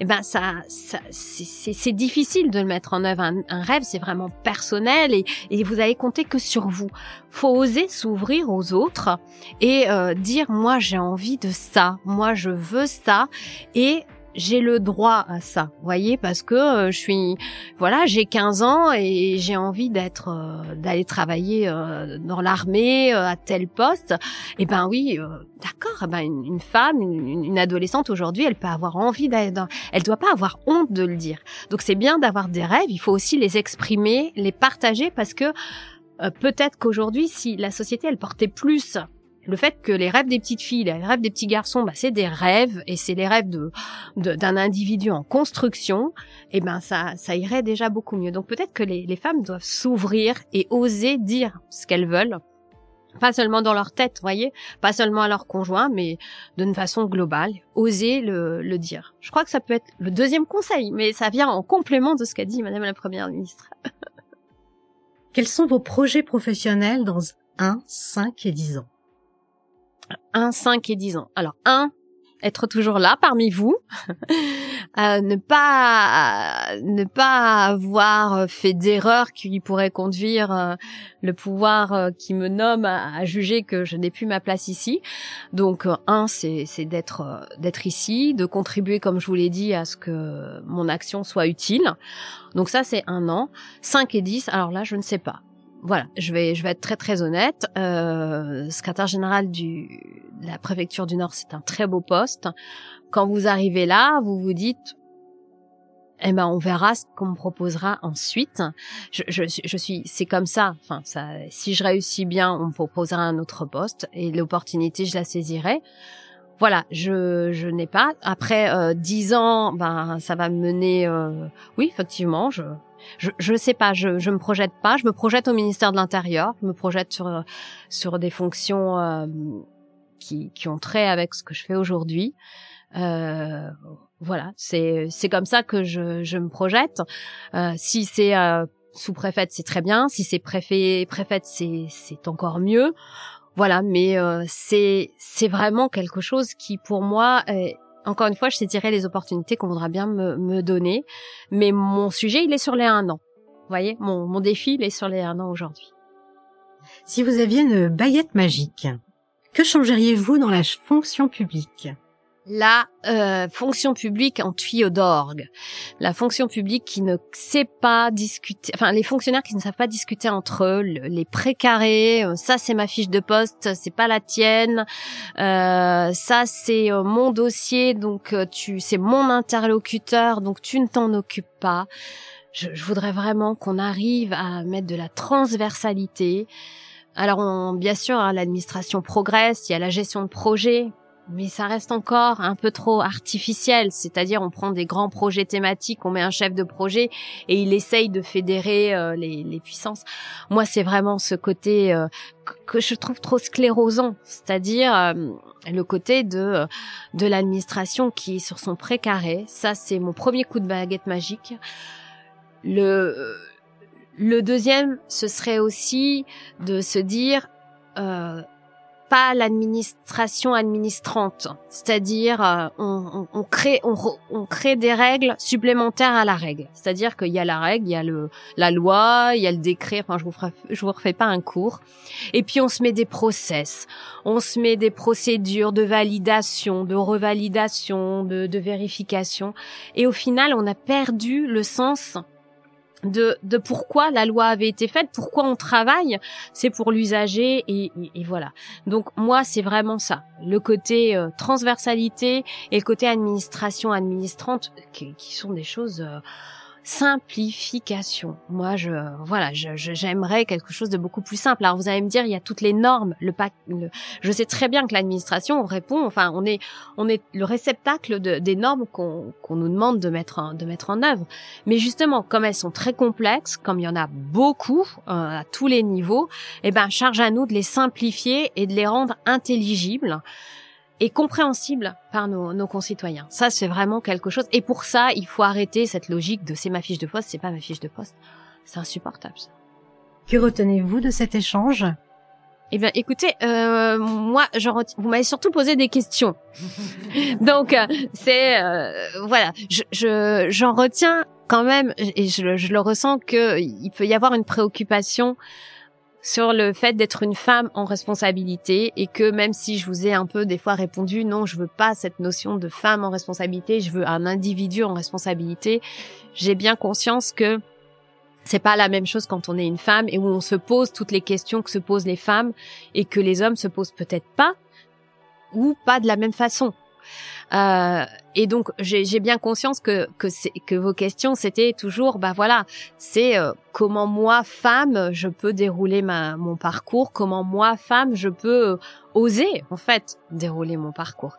eh ben ça, ça c'est difficile de le mettre en œuvre. Un, un rêve, c'est vraiment personnel et, et, vous allez compter que sur vous. Faut oser s'ouvrir aux autres et euh, dire moi j'ai envie de ça, moi je veux ça et j'ai le droit à ça, voyez, parce que euh, je suis, voilà, j'ai 15 ans et j'ai envie d'être, euh, d'aller travailler euh, dans l'armée à tel poste. Et eh ben oui, d'accord. Eh ben une, femme, une, une adolescente aujourd'hui, elle peut avoir envie d'aller dans, elle doit pas avoir honte de le dire. Donc c'est bien d'avoir des rêves. Il faut aussi les exprimer, les partager, parce que peut-être qu'aujourd'hui, si la société elle portait plus le fait que les rêves des petites filles, les rêves des petits garçons, bah, c'est des rêves et c'est les rêves de d'un individu en construction, et ben ça ça irait déjà beaucoup mieux. Donc peut-être que les, les femmes doivent s'ouvrir et oser dire ce qu'elles veulent, pas seulement dans leur tête, voyez, pas seulement à leur conjoint, mais d'une façon globale, oser le, le dire. Je crois que ça peut être le deuxième conseil, mais ça vient en complément de ce qu'a dit Madame la Première ministre. Quels sont vos projets professionnels dans 1, 5 et 10 ans? 1, 5 et 10 ans. Alors, 1, être toujours là parmi vous, *laughs* euh, ne pas ne pas avoir fait d'erreurs qui pourraient conduire euh, le pouvoir euh, qui me nomme à, juger que je n'ai plus ma place ici. Donc un c'est c'est d'être d'être ici, de contribuer comme je vous l'ai dit à ce que mon action soit utile. Donc ça c'est un an. 5 et 10, alors là je ne sais pas voilà, je vais, je vais être très très honnête. Euh, secrétaire général du, de la préfecture du Nord, c'est un très beau poste. Quand vous arrivez là, vous vous dites, eh ben on verra ce qu'on me proposera ensuite. Je, je, je suis, c'est comme ça. Enfin, ça, si je réussis bien, on me proposera un autre poste et l'opportunité, je la saisirai. Voilà, je, je n'ai pas. Après euh, dix ans, ben ça va me mener. Euh, oui, effectivement, je je je sais pas, je je me projette pas, je me projette au ministère de l'Intérieur, je me projette sur sur des fonctions euh, qui qui ont trait avec ce que je fais aujourd'hui. Euh, voilà, c'est comme ça que je je me projette. Euh, si c'est euh, sous-préfète, c'est très bien. Si c'est préfet préfète, c'est c'est encore mieux. Voilà, mais euh, c'est c'est vraiment quelque chose qui pour moi est, Encore une fois, je saisirai les opportunités qu'on voudra bien me, me, donner. Mais mon sujet, il est sur les un an. Vous voyez, mon, mon défi, il est sur les un an aujourd'hui. Si vous aviez une baguette magique, que changeriez-vous dans la fonction publique? La euh, fonction publique en tuyau d'orgue, la fonction publique qui ne sait pas discuter, enfin les fonctionnaires qui ne savent pas discuter entre eux, les précarés, euh, ça c'est ma fiche de poste, c'est pas la tienne, euh, ça c'est euh, mon dossier, donc tu, c'est mon interlocuteur, donc tu ne t'en occupes pas. Je, je voudrais vraiment qu'on arrive à mettre de la transversalité. Alors, on, bien sûr, hein, l'administration progresse, il y a la gestion de projet, mais ça reste encore un peu trop artificiel. C'est-à-dire, on prend des grands projets thématiques, on met un chef de projet et il essaye de fédérer euh, les, puissances. Moi, c'est vraiment ce côté euh, que je trouve trop sclérosant, c'est-à-dire euh, le côté de de l'administration qui est sur son précaré. Ça, c'est mon premier coup de baguette magique. Le le deuxième, ce serait aussi de se dire pas l'administration administrante, c'est-à-dire euh, on, crée on, crée des règles supplémentaires à la règle, c'est-à-dire qu'il y a la règle, il y a le la loi, il y a le décret. Enfin, je vous je vous refais pas un cours. Et puis on se met des process, on se met des procédures de validation, de revalidation, de vérification, et au final on a perdu le sens de, de pourquoi la loi avait été faite, pourquoi on travaille, c'est pour l'usager et, et, voilà. Donc moi c'est vraiment ça, le côté euh, transversalité et le côté administration administrante qui, qui sont des choses euh, simplification. Moi, je voilà, j'aimerais quelque chose de beaucoup plus simple. Alors vous allez me dire, il y a toutes les normes. Le, le je sais très bien que l'administration répond. Enfin, on est on est le réceptacle de, des normes qu'on qu'on nous demande de mettre en, de mettre en œuvre. Mais justement, comme elles sont très complexes, comme il y en a beaucoup euh, à tous les niveaux, eh ben charge à nous de les simplifier et de les rendre intelligibles et compréhensible par nos, nos concitoyens. Ça, c'est vraiment quelque chose. Et pour ça, il faut arrêter cette logique de c'est ma fiche de poste, c'est pas ma fiche de poste. C'est insupportable. Ça. Que retenez-vous de cet échange? Eh bien, écoutez, euh, moi, je vous m'avez surtout posé des questions. *laughs* Donc, euh, c'est euh, voilà, je, je, j'en retiens quand même, et je, je le ressens que il peut y avoir une préoccupation sur le fait d'être une femme en responsabilité et que même si je vous ai un peu des fois répondu non, je veux pas cette notion de femme en responsabilité, je veux un individu en responsabilité, j'ai bien conscience que c'est pas la même chose quand on est une femme et où on se pose toutes les questions que se posent les femmes et que les hommes se posent peut-être pas ou pas de la même façon. Euh, et donc j'ai bien conscience que que, que vos questions c'était toujours bah voilà c'est euh, comment moi femme je peux dérouler ma mon parcours comment moi femme je peux oser en fait dérouler mon parcours.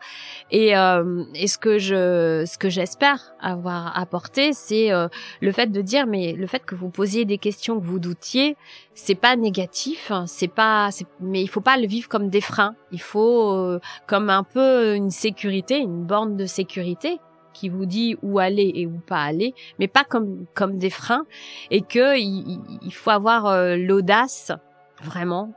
Et, euh, ce que je ce que j'espère avoir apporté c'est euh, le fait de dire mais le fait que vous posiez des questions que vous doutiez c'est pas négatif hein, c'est pas mais il faut pas le vivre comme des freins. Il faut euh, comme un peu une sécurité une borne de sécurité qui vous dit où aller et où pas aller, mais pas comme comme des freins, et que il, il faut avoir euh, l'audace vraiment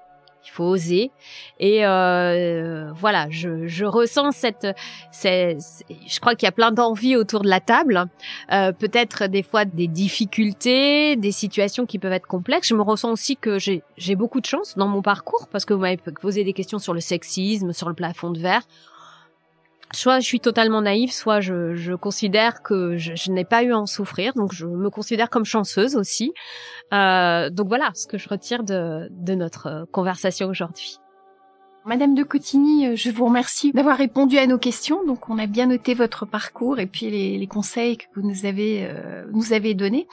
il faut oser. Et euh, voilà, je, je, ressens cette, cette je crois qu'il y a plein d'envies autour de la table. Euh, Peut-être des fois des difficultés, des situations qui peuvent être complexes. Je me ressens aussi que j'ai beaucoup de chance dans mon parcours parce que vous m'avez posé des questions sur le sexisme, sur le plafond de verre soit je suis totalement naïve, soit je, je considère que je, je n'ai pas eu à en souffrir, donc je me considère comme chanceuse aussi. Euh, donc voilà ce que je retire de, de notre euh, conversation aujourd'hui. Madame de Cotigny, euh, je vous remercie d'avoir répondu à nos questions. Donc, on a bien noté votre parcours et puis les, les conseils que vous nous avez euh, nous avez donnés.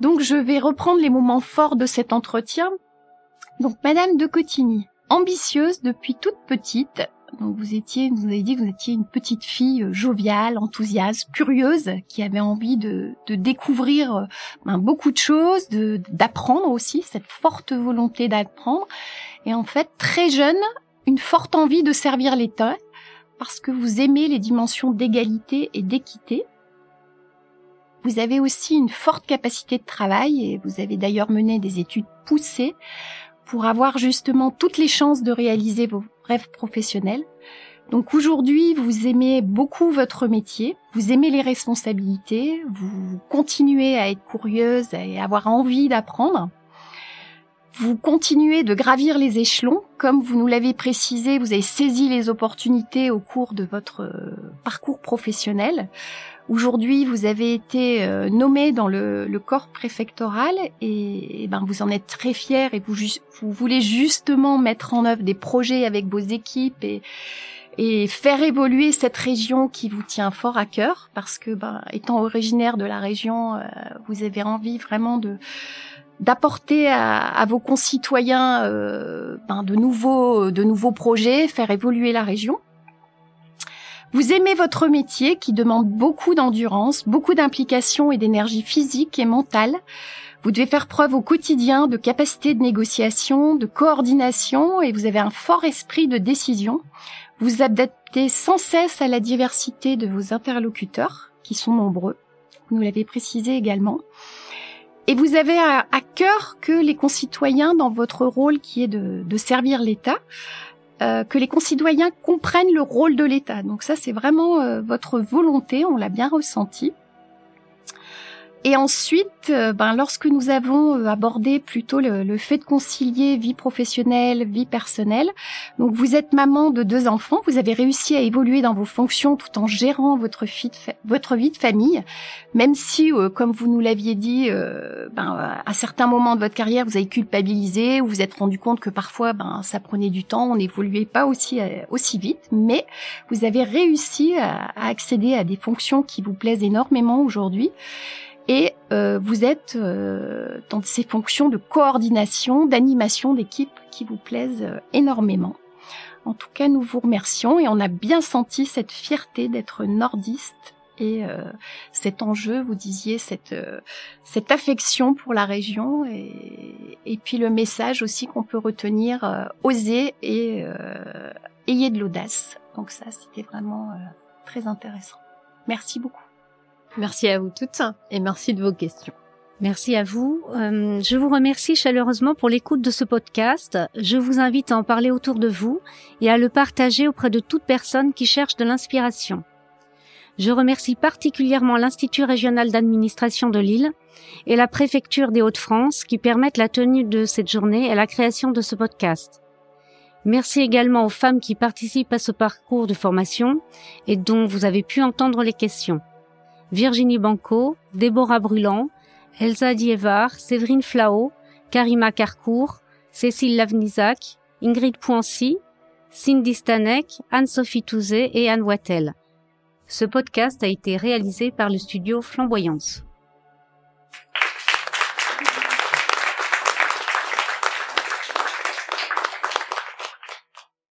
Donc, je vais reprendre les moments forts de cet entretien. Donc, Madame de Cotigny, ambitieuse depuis toute petite, donc vous étiez, vous avez dit que vous étiez une petite fille euh, joviale, enthousiaste, curieuse, qui avait envie de, de découvrir euh, ben, beaucoup de choses, de d'apprendre aussi, cette forte volonté d'apprendre. Et en fait, très jeune, une forte envie de servir l'État, parce que vous aimez les dimensions d'égalité et d'équité. Vous avez aussi une forte capacité de travail, et vous avez d'ailleurs mené des études poussées pour avoir justement toutes les chances de réaliser vos rêves professionnels. Donc aujourd'hui, vous aimez beaucoup votre métier, vous aimez les responsabilités, vous continuez à être curieuse et avoir envie d'apprendre. Vous continuez de gravir les échelons, comme vous nous l'avez précisé, vous avez saisi les opportunités au cours de votre euh, parcours professionnel. Aujourd'hui, vous avez été euh, nommé dans le, corps préfectoral et, ben vous en êtes très fier et vous, vous voulez justement mettre en œuvre des projets avec vos équipes et, et faire évoluer cette région qui vous tient fort à cœur parce que ben, étant originaire de la région, euh, vous avez envie vraiment de d'apporter à, vos concitoyens euh, ben, de nouveaux de nouveaux projets, faire évoluer la région. Vous aimez votre métier qui demande beaucoup d'endurance, beaucoup d'implication et d'énergie physique et mentale. Vous devez faire preuve au quotidien de capacité de négociation, de coordination et vous avez un fort esprit de décision. Vous adaptez sans cesse à la diversité de vos interlocuteurs, qui sont nombreux. Vous nous l'avez précisé également. Et vous avez à, cœur que les concitoyens, dans votre rôle qui est de, servir l'État, euh, que les concitoyens comprennent le rôle de l'État. Donc ça, c'est vraiment euh, votre volonté, on l'a bien ressenti. Et ensuite, euh, ben, lorsque nous avons euh, abordé plutôt le, fait de concilier vie professionnelle, vie personnelle, donc vous êtes maman de deux enfants, vous avez réussi à évoluer dans vos fonctions tout en gérant votre vie de, votre vie de famille, même si, euh, comme vous nous l'aviez dit, ben, à certains moments de votre carrière, vous avez culpabilisé ou vous êtes rendu compte que parfois, ben, ça prenait du temps, on n'évoluait pas aussi aussi vite, mais vous avez réussi à accéder à des fonctions qui vous plaisent énormément aujourd'hui et euh, vous êtes euh, dans ces fonctions de coordination, d'animation d'équipe qui vous plaisent euh, énormément. En tout cas, nous vous remercions et on a bien senti cette fierté d'être nordiste et cet enjeu, vous disiez, cette, cette affection pour la région et, et puis le message aussi qu'on peut retenir, oser et ayez de l'audace. Donc ça, c'était vraiment très intéressant. Merci beaucoup. Merci à vous toutes et merci de vos questions. Merci à vous. Euh, je vous remercie chaleureusement pour l'écoute de ce podcast. Je vous invite à en parler autour de vous et à le partager auprès de toute personne qui cherche de l'inspiration. Je remercie particulièrement l'Institut régional d'administration de Lille et la préfecture des Hauts-de-France qui permettent la tenue de cette journée et la création de ce podcast. Merci également aux femmes qui participent à ce parcours de formation et dont vous avez pu entendre les questions. Virginie Banco, Déborah Bruland, Elsa Dievar, Séverine Flao, Karima Carcourt, Cécile Lavnizac, Ingrid Poincy, Cindy Stanek, Anne-Sophie Touzé et Anne Wattel. Ce podcast a été réalisé par le studio Flamboyance.